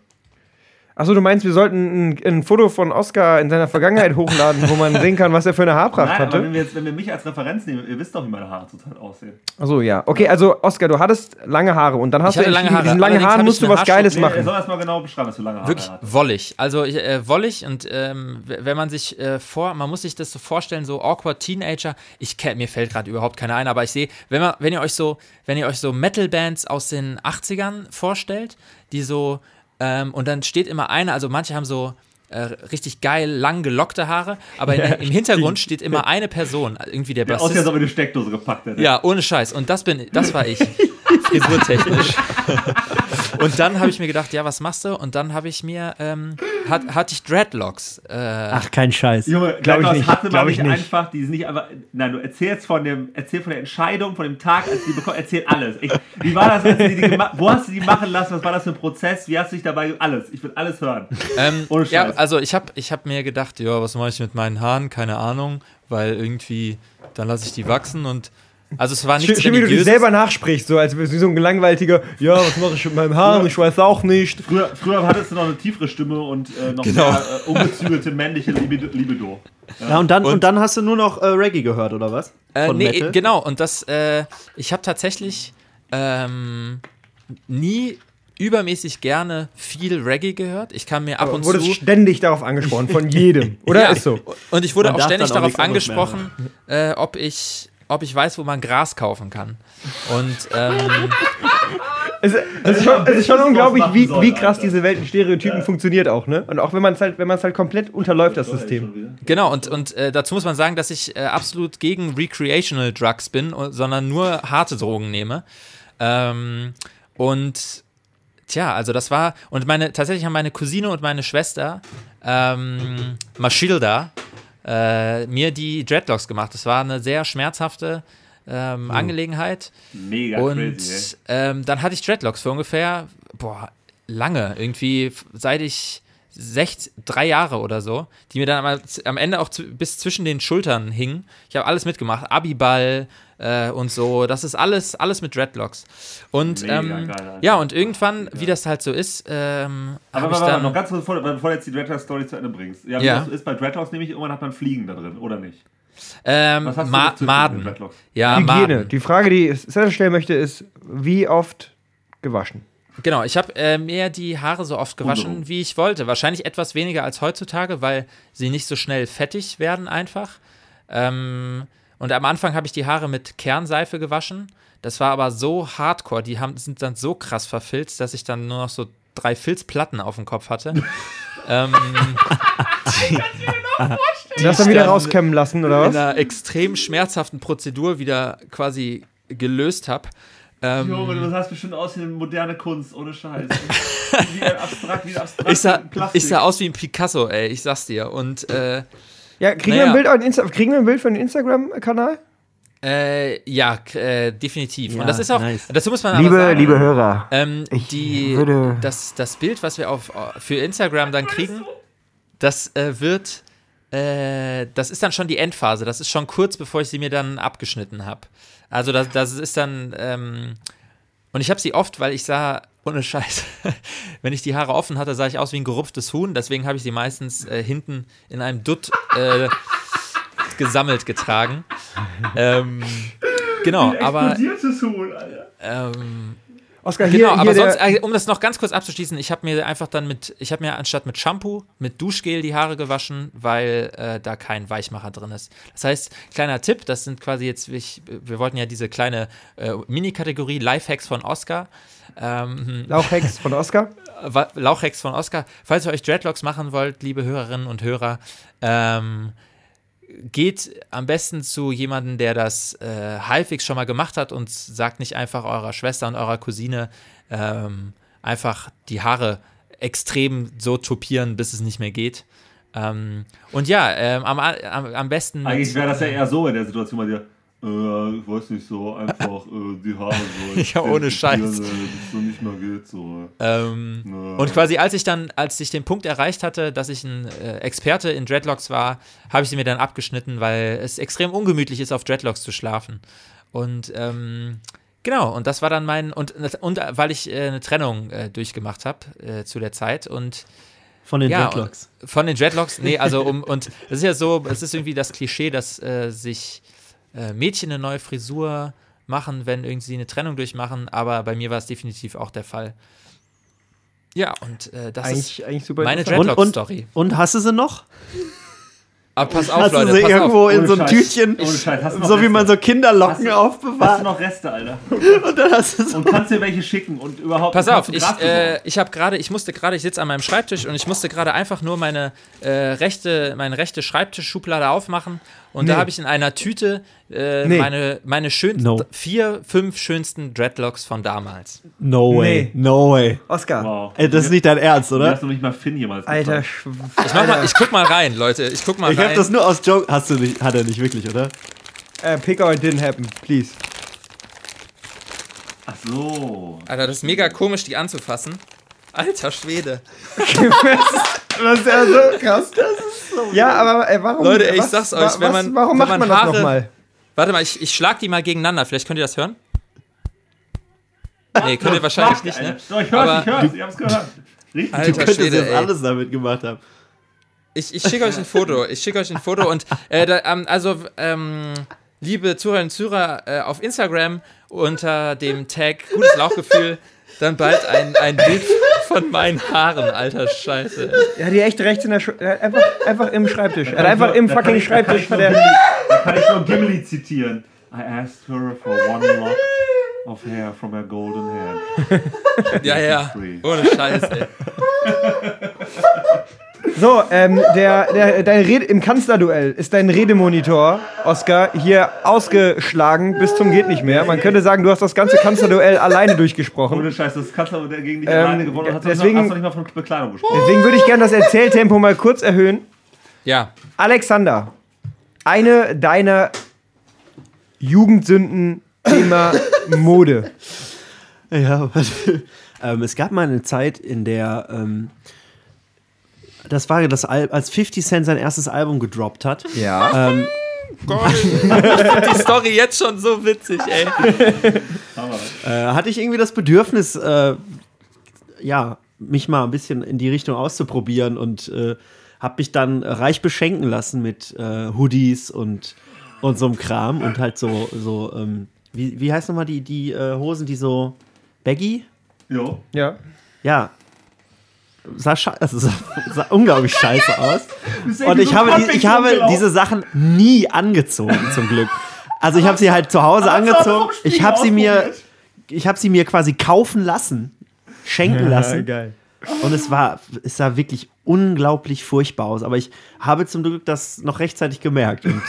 Speaker 2: Achso, du meinst, wir sollten ein, ein Foto von Oscar in seiner Vergangenheit hochladen, wo man sehen kann, was er für eine Haarpracht
Speaker 3: Nein, aber
Speaker 2: hatte?
Speaker 3: wenn wir, jetzt, wenn wir mich als Referenz nehmen, ihr wisst doch, wie meine Haare zurzeit aussehen.
Speaker 2: Achso, ja. Okay, also Oscar, du hattest lange Haare und dann hast
Speaker 1: Ich
Speaker 2: du
Speaker 1: hatte lange
Speaker 2: mit diesen
Speaker 1: Haare.
Speaker 2: langen Haaren musst du was Geiles
Speaker 3: Nee, er
Speaker 2: machen.
Speaker 3: soll erst mal genau beschreiben, was für lange Haare
Speaker 1: Wirklich
Speaker 3: er hat.
Speaker 1: wollig. Also ich, äh, wollig und ähm, wenn man sich äh, vor, man muss sich das so vorstellen, so awkward Teenager. Ich kenn, mir fällt gerade überhaupt keiner ein, aber ich sehe, wenn man, wenn ihr euch so, wenn ihr euch so Metal-Bands aus den 80ern vorstellt, die so ähm, und dann steht immer einer, also manche haben so äh, richtig geil lang gelockte Haare, aber in, im Hintergrund steht immer eine Person, irgendwie der
Speaker 3: Der
Speaker 1: Bassist.
Speaker 3: ob er eine Steckdose gepackt hätte.
Speaker 1: Ja, ohne Scheiß. Und das bin, das war ich. Frisurtechnisch. Und dann habe ich mir gedacht, ja, was machst du? Und dann habe ich mir, ähm, hat, hatte ich Dreadlocks. Äh,
Speaker 4: Ach, kein Scheiß.
Speaker 3: Junge,
Speaker 2: Glaub ich nicht,
Speaker 3: hatte man
Speaker 2: glaub ich
Speaker 3: nicht
Speaker 2: nicht.
Speaker 3: einfach, die sind nicht einfach, nein, du erzählst von dem, erzähl von der Entscheidung, von dem Tag, als die bekommen, erzähl alles. Ich, wie war das, als du die, die wo hast du die machen lassen, was war das für ein Prozess, wie hast du dich dabei, alles, ich will alles hören.
Speaker 1: ähm,
Speaker 3: Ohne
Speaker 1: ja,
Speaker 3: Scheiß.
Speaker 1: also ich habe ich hab mir gedacht, ja, was mache ich mit meinen Haaren? Keine Ahnung, weil irgendwie, dann lasse ich die wachsen und, also es war nichts
Speaker 2: Schön, wie du dich
Speaker 1: Religiöses.
Speaker 2: selber nachsprichst, so als wie so ein gelangweiliger, ja, was mache ich mit meinem Haar? Ich weiß auch nicht.
Speaker 3: Früher, früher hattest du noch eine tiefere Stimme und äh, noch
Speaker 1: Genau.
Speaker 3: mehr äh, ungezügelte männliche Libido. Libido.
Speaker 4: Ja, und dann, und,
Speaker 1: Und-
Speaker 4: dann hast du nur noch äh, Reggae gehört, oder was?
Speaker 1: Äh,
Speaker 4: Von
Speaker 1: nee,
Speaker 4: Metal?
Speaker 1: genau, und das, äh, ich habe tatsächlich ähm, nie übermäßig gerne viel Reggae gehört. Ich kann mir ab und
Speaker 2: Wurde
Speaker 1: zu.
Speaker 2: ständig darauf angesprochen, von jedem. Oder
Speaker 1: Ja,
Speaker 2: ist so?
Speaker 1: Und ich wurde
Speaker 4: Man
Speaker 1: auch ständig
Speaker 4: auch
Speaker 1: darauf angesprochen, äh, ob, ich, ob ich weiß, wo man Gras kaufen kann. Und ähm,
Speaker 2: Es, es, ist, schon, es ist schon unglaublich, wie, wie krass diese Welt in Stereotypen funktioniert auch, ne? Und auch wenn man es halt, wenn man es halt komplett unterläuft, das System.
Speaker 1: genau, und, und äh, dazu muss man sagen, dass ich äh, absolut gegen Recreational Drugs bin, sondern nur harte Drogen nehme. Ähm, und tja, also das war, und meine, tatsächlich haben meine Cousine und meine Schwester, ähm, Maschilda, äh, mir die Dreadlocks gemacht. Das war eine sehr schmerzhafte ähm, Angelegenheit.
Speaker 3: Mega
Speaker 1: Und
Speaker 3: crazy,
Speaker 1: ähm, dann hatte ich Dreadlocks für ungefähr, boah, lange, irgendwie seit ich sech, drei Jahre oder so, die mir dann am, am Ende auch zu, bis zwischen den Schultern hingen. Ich habe alles mitgemacht, Abiball äh, und so, das ist alles, alles mit Dreadlocks. Und
Speaker 3: Mega
Speaker 1: ähm,
Speaker 3: geil,
Speaker 1: ja, und irgendwann, wie das halt so ist, ähm,
Speaker 3: Aber
Speaker 1: habe ich
Speaker 3: warte, warte,
Speaker 1: dann...
Speaker 3: noch ganz kurz, bevor, bevor du jetzt die Dreadlocks-Story zu Ende bringst. Ja, wie
Speaker 1: Ja.
Speaker 3: ist bei Dreadlocks nämlich, irgendwann hat man Fliegen da drin, oder nicht?
Speaker 1: ähm,
Speaker 3: Was hast du
Speaker 1: Ma
Speaker 3: mit
Speaker 1: Maden.
Speaker 3: Dreadlocks?
Speaker 1: Ja,
Speaker 2: Hygiene.
Speaker 1: Maden.
Speaker 2: Die Frage, die Cesar stellen möchte, ist, wie oft gewaschen?
Speaker 1: Genau, ich habe äh, mir die Haare so oft gewaschen, wie ich wollte. Wahrscheinlich etwas weniger als heutzutage, weil sie nicht so schnell fettig werden einfach. Ähm, und am Anfang habe ich die Haare mit Kernseife gewaschen. Das war aber so hardcore, die haben, sind dann so krass verfilzt, dass ich dann nur noch so drei Filzplatten auf dem Kopf hatte. ähm,
Speaker 2: Du hast dann wieder rauskämmen lassen, oder
Speaker 1: in
Speaker 2: was?
Speaker 1: einer extrem schmerzhaften Prozedur wieder quasi gelöst habe. Ähm,
Speaker 3: Junge, du sahst bestimmt aus wie eine moderne Kunst, ohne Scheiß. wie ein abstrakt, wie ein abstrakt
Speaker 1: ich, sah, ich sah aus wie ein Picasso, ey, ich sag's dir. Und äh,
Speaker 2: Ja, kriegen,
Speaker 1: Naja.
Speaker 2: wir ein Bild auf den Insta kriegen wir ein Bild für den Instagram-Kanal?
Speaker 1: Äh, ja, äh, definitiv.
Speaker 4: Ja,
Speaker 1: und das ist auch,
Speaker 4: nice.
Speaker 1: dazu muss man aber sagen,
Speaker 2: Hörer.
Speaker 1: ähm,
Speaker 2: ich
Speaker 1: die,
Speaker 2: würde-
Speaker 1: das, das Bild, was wir auf, für Instagram dann kriegen, das äh, wird, äh, das ist dann schon die Endphase. Das ist schon kurz, bevor ich sie mir dann abgeschnitten habe. Also das, das ist dann, ähm, und ich habe sie oft, weil ich sah, ohne Scheiß, wenn ich die Haare offen hatte, sah ich aus wie ein gerupftes Huhn. Deswegen habe ich sie meistens äh, hinten in einem Dutt äh, gesammelt getragen. Ähm, genau, aber
Speaker 3: Huhn, Alter.
Speaker 1: ähm,
Speaker 2: Oskar, hier,
Speaker 1: genau,
Speaker 2: hier
Speaker 1: aber sonst, äh, um das noch ganz kurz abzuschließen, ich habe mir einfach dann mit, ich habe mir anstatt mit Shampoo mit Duschgel die Haare gewaschen, weil äh, da kein Weichmacher drin ist. Das heißt, kleiner Tipp, das sind quasi jetzt, ich, wir wollten ja diese kleine äh, Mini-Kategorie Lifehacks von Oscar. Ähm,
Speaker 2: Lauchhex von Oskar.
Speaker 1: Wa- Lauchhacks von Oscar. Falls ihr euch Dreadlocks machen wollt, liebe Hörerinnen und Hörer, ähm, geht am besten zu jemandem, der das äh, halbwegs schon mal gemacht hat und sagt nicht einfach eurer Schwester und eurer Cousine ähm, einfach die Haare extrem so topieren, bis es nicht mehr geht. Ähm, und ja, ähm, am, am, am besten.
Speaker 3: Eigentlich wäre das ja eher so in der Situation bei dir. Äh, ich weiß nicht, so einfach äh, die Haare so.
Speaker 1: Ja, ohne Scheiß.
Speaker 3: Dass es so nicht mehr geht, so.
Speaker 1: Ähm,
Speaker 3: Ja.
Speaker 1: Und quasi als ich dann, als ich den Punkt erreicht hatte, dass ich ein äh, Experte in Dreadlocks war, habe ich sie mir dann abgeschnitten, weil es extrem ungemütlich ist, auf Dreadlocks zu schlafen. Und ähm, genau, und das war dann mein, und, und äh, weil ich äh, eine Trennung äh, durchgemacht habe äh, zu der Zeit und
Speaker 4: Von den
Speaker 1: ja,
Speaker 4: Dreadlocks.
Speaker 1: und- Von den Dreadlocks, nee, also um, und das ist ja so, es ist irgendwie das Klischee, dass äh, sich äh, Mädchen eine neue Frisur machen, wenn irgendwie sie eine Trennung durchmachen, aber bei mir war es definitiv auch der Fall. Ja, und äh, das ist
Speaker 2: Eigentlich, eigentlich super
Speaker 1: meine
Speaker 2: interessant.
Speaker 4: Und- und-
Speaker 1: Dreadlock-Story.
Speaker 4: Und hast du sie noch?
Speaker 1: Aber pass auf,
Speaker 4: Hast du
Speaker 1: Leute,
Speaker 4: sie
Speaker 1: pass
Speaker 4: irgendwo
Speaker 1: auf.
Speaker 4: in
Speaker 3: Ohne
Speaker 4: so ein
Speaker 3: Scheiß.
Speaker 4: Tütchen.
Speaker 3: Hast du
Speaker 4: so wie man so Kinderlocken
Speaker 3: Hast du-
Speaker 4: aufbewahrt?
Speaker 3: Hast du noch Reste, Alter?
Speaker 4: Und dann hast du so
Speaker 3: Und kannst dir welche schicken und überhaupt.
Speaker 1: Pass auf,
Speaker 3: du
Speaker 1: ich, äh, ich habe gerade, ich musste gerade, ich sitze an meinem Schreibtisch und ich musste gerade einfach nur meine äh, rechte, meine rechte Schreibtischschublade aufmachen und da
Speaker 2: Nee.
Speaker 1: habe ich in einer Tüte äh,
Speaker 2: Nee.
Speaker 1: meine, meine schönsten,
Speaker 4: No.
Speaker 1: vier, fünf schönsten Dreadlocks von damals.
Speaker 4: No way,
Speaker 2: Nee.
Speaker 4: no way.
Speaker 2: Oscar.
Speaker 3: Wow.
Speaker 4: Ey, das ist nicht dein Ernst,
Speaker 3: Du
Speaker 4: oder?
Speaker 3: hast noch nicht mal Finn jemals
Speaker 2: Alter. Sch-
Speaker 1: Ich, mach mal, ich guck mal rein, Leute. Ich guck mal
Speaker 4: Ich
Speaker 1: rein.
Speaker 4: hab das nur aus Joke. Hast du nicht, hat er nicht wirklich, oder?
Speaker 2: äh, pick or it didn't happen, please.
Speaker 3: Ach so.
Speaker 1: Alter, das ist mega komisch, die anzufassen. Alter Schwede.
Speaker 2: Das ist ja so krass. Das ist so ja, aber äh, warum?
Speaker 1: Leute, ey, ich
Speaker 2: was,
Speaker 1: sag's euch, wenn
Speaker 2: was,
Speaker 1: man-
Speaker 2: warum
Speaker 1: wenn
Speaker 2: macht
Speaker 1: man
Speaker 2: man das
Speaker 1: Haare-
Speaker 2: nochmal?
Speaker 1: Warte mal, ich, ich schlag die mal gegeneinander. Vielleicht könnt ihr das hören? Nee, könnt ihr wahrscheinlich nicht, ne?
Speaker 3: Doch, ich hör's,
Speaker 1: Aber-
Speaker 3: ich hör's, ich hab's gehört. Richtig.
Speaker 1: Alter
Speaker 4: Du könntest
Speaker 1: Schwede,
Speaker 4: jetzt
Speaker 1: ey.
Speaker 4: alles damit gemacht haben.
Speaker 1: Ich, ich schicke euch ein Foto. Ich schicke euch ein Foto und äh, da, ähm, also ähm, liebe Zuhörerinnen und Zuhörer äh, auf Instagram unter dem Tag gutes Lauchgefühl dann bald ein, ein Bild von meinen Haaren, alter Scheiße.
Speaker 2: Ja, die echt rechts in der Sch einfach, einfach im Schreibtisch. Er hat einfach im fucking Schreibtisch
Speaker 3: Da kann ich nur Gimli zitieren. I asked her for one lock of hair from her golden hair.
Speaker 1: Ja, ja. Ohne Scheiß, ey.
Speaker 2: So, ähm, der, der, dein Rede, im Kanzlerduell ist dein Redemonitor, Oscar, hier ausgeschlagen bis zum geht nicht mehr. Man könnte sagen, du hast das ganze Kanzlerduell alleine durchgesprochen.
Speaker 3: Ohne Scheiß, das Kanzler, der gegen dich
Speaker 2: Ähm,
Speaker 3: alleine gewonnen hat,
Speaker 2: deswegen-
Speaker 3: hast du nicht mal von Bekleidung gesprochen.
Speaker 2: Deswegen würde ich gerne das Erzähltempo mal kurz erhöhen.
Speaker 1: Ja,
Speaker 2: Alexander, eine deiner Jugendsünden Thema Mode.
Speaker 4: Ja, ähm, es gab mal eine Zeit, in der ähm, das war das Al als 50 Cent sein erstes Album gedroppt hat.
Speaker 2: Ja.
Speaker 4: Ähm,
Speaker 1: Gott. Ich find die Story jetzt schon so witzig, ey.
Speaker 4: Äh, hatte ich irgendwie das Bedürfnis, äh, ja, mich mal ein bisschen in die Richtung auszuprobieren und äh, habe mich dann reich beschenken lassen mit äh, Hoodies und, und so einem Kram und halt so, so ähm, wie, wie heißt nochmal die, die äh, Hosen, die so baggy?
Speaker 3: jo.
Speaker 2: ja.
Speaker 4: Ja. Sah, sche- also sah, sah unglaublich scheiße aus. Und ich habe, die, ich habe diese Sachen nie angezogen, zum Glück. Also ich habe sie halt zu Hause angezogen. Ich habe sie mir, ich habe sie mir quasi kaufen lassen, schenken lassen.
Speaker 2: geil.
Speaker 4: Und es war, es sah wirklich unglaublich furchtbar aus. Aber ich habe zum Glück das noch rechtzeitig gemerkt und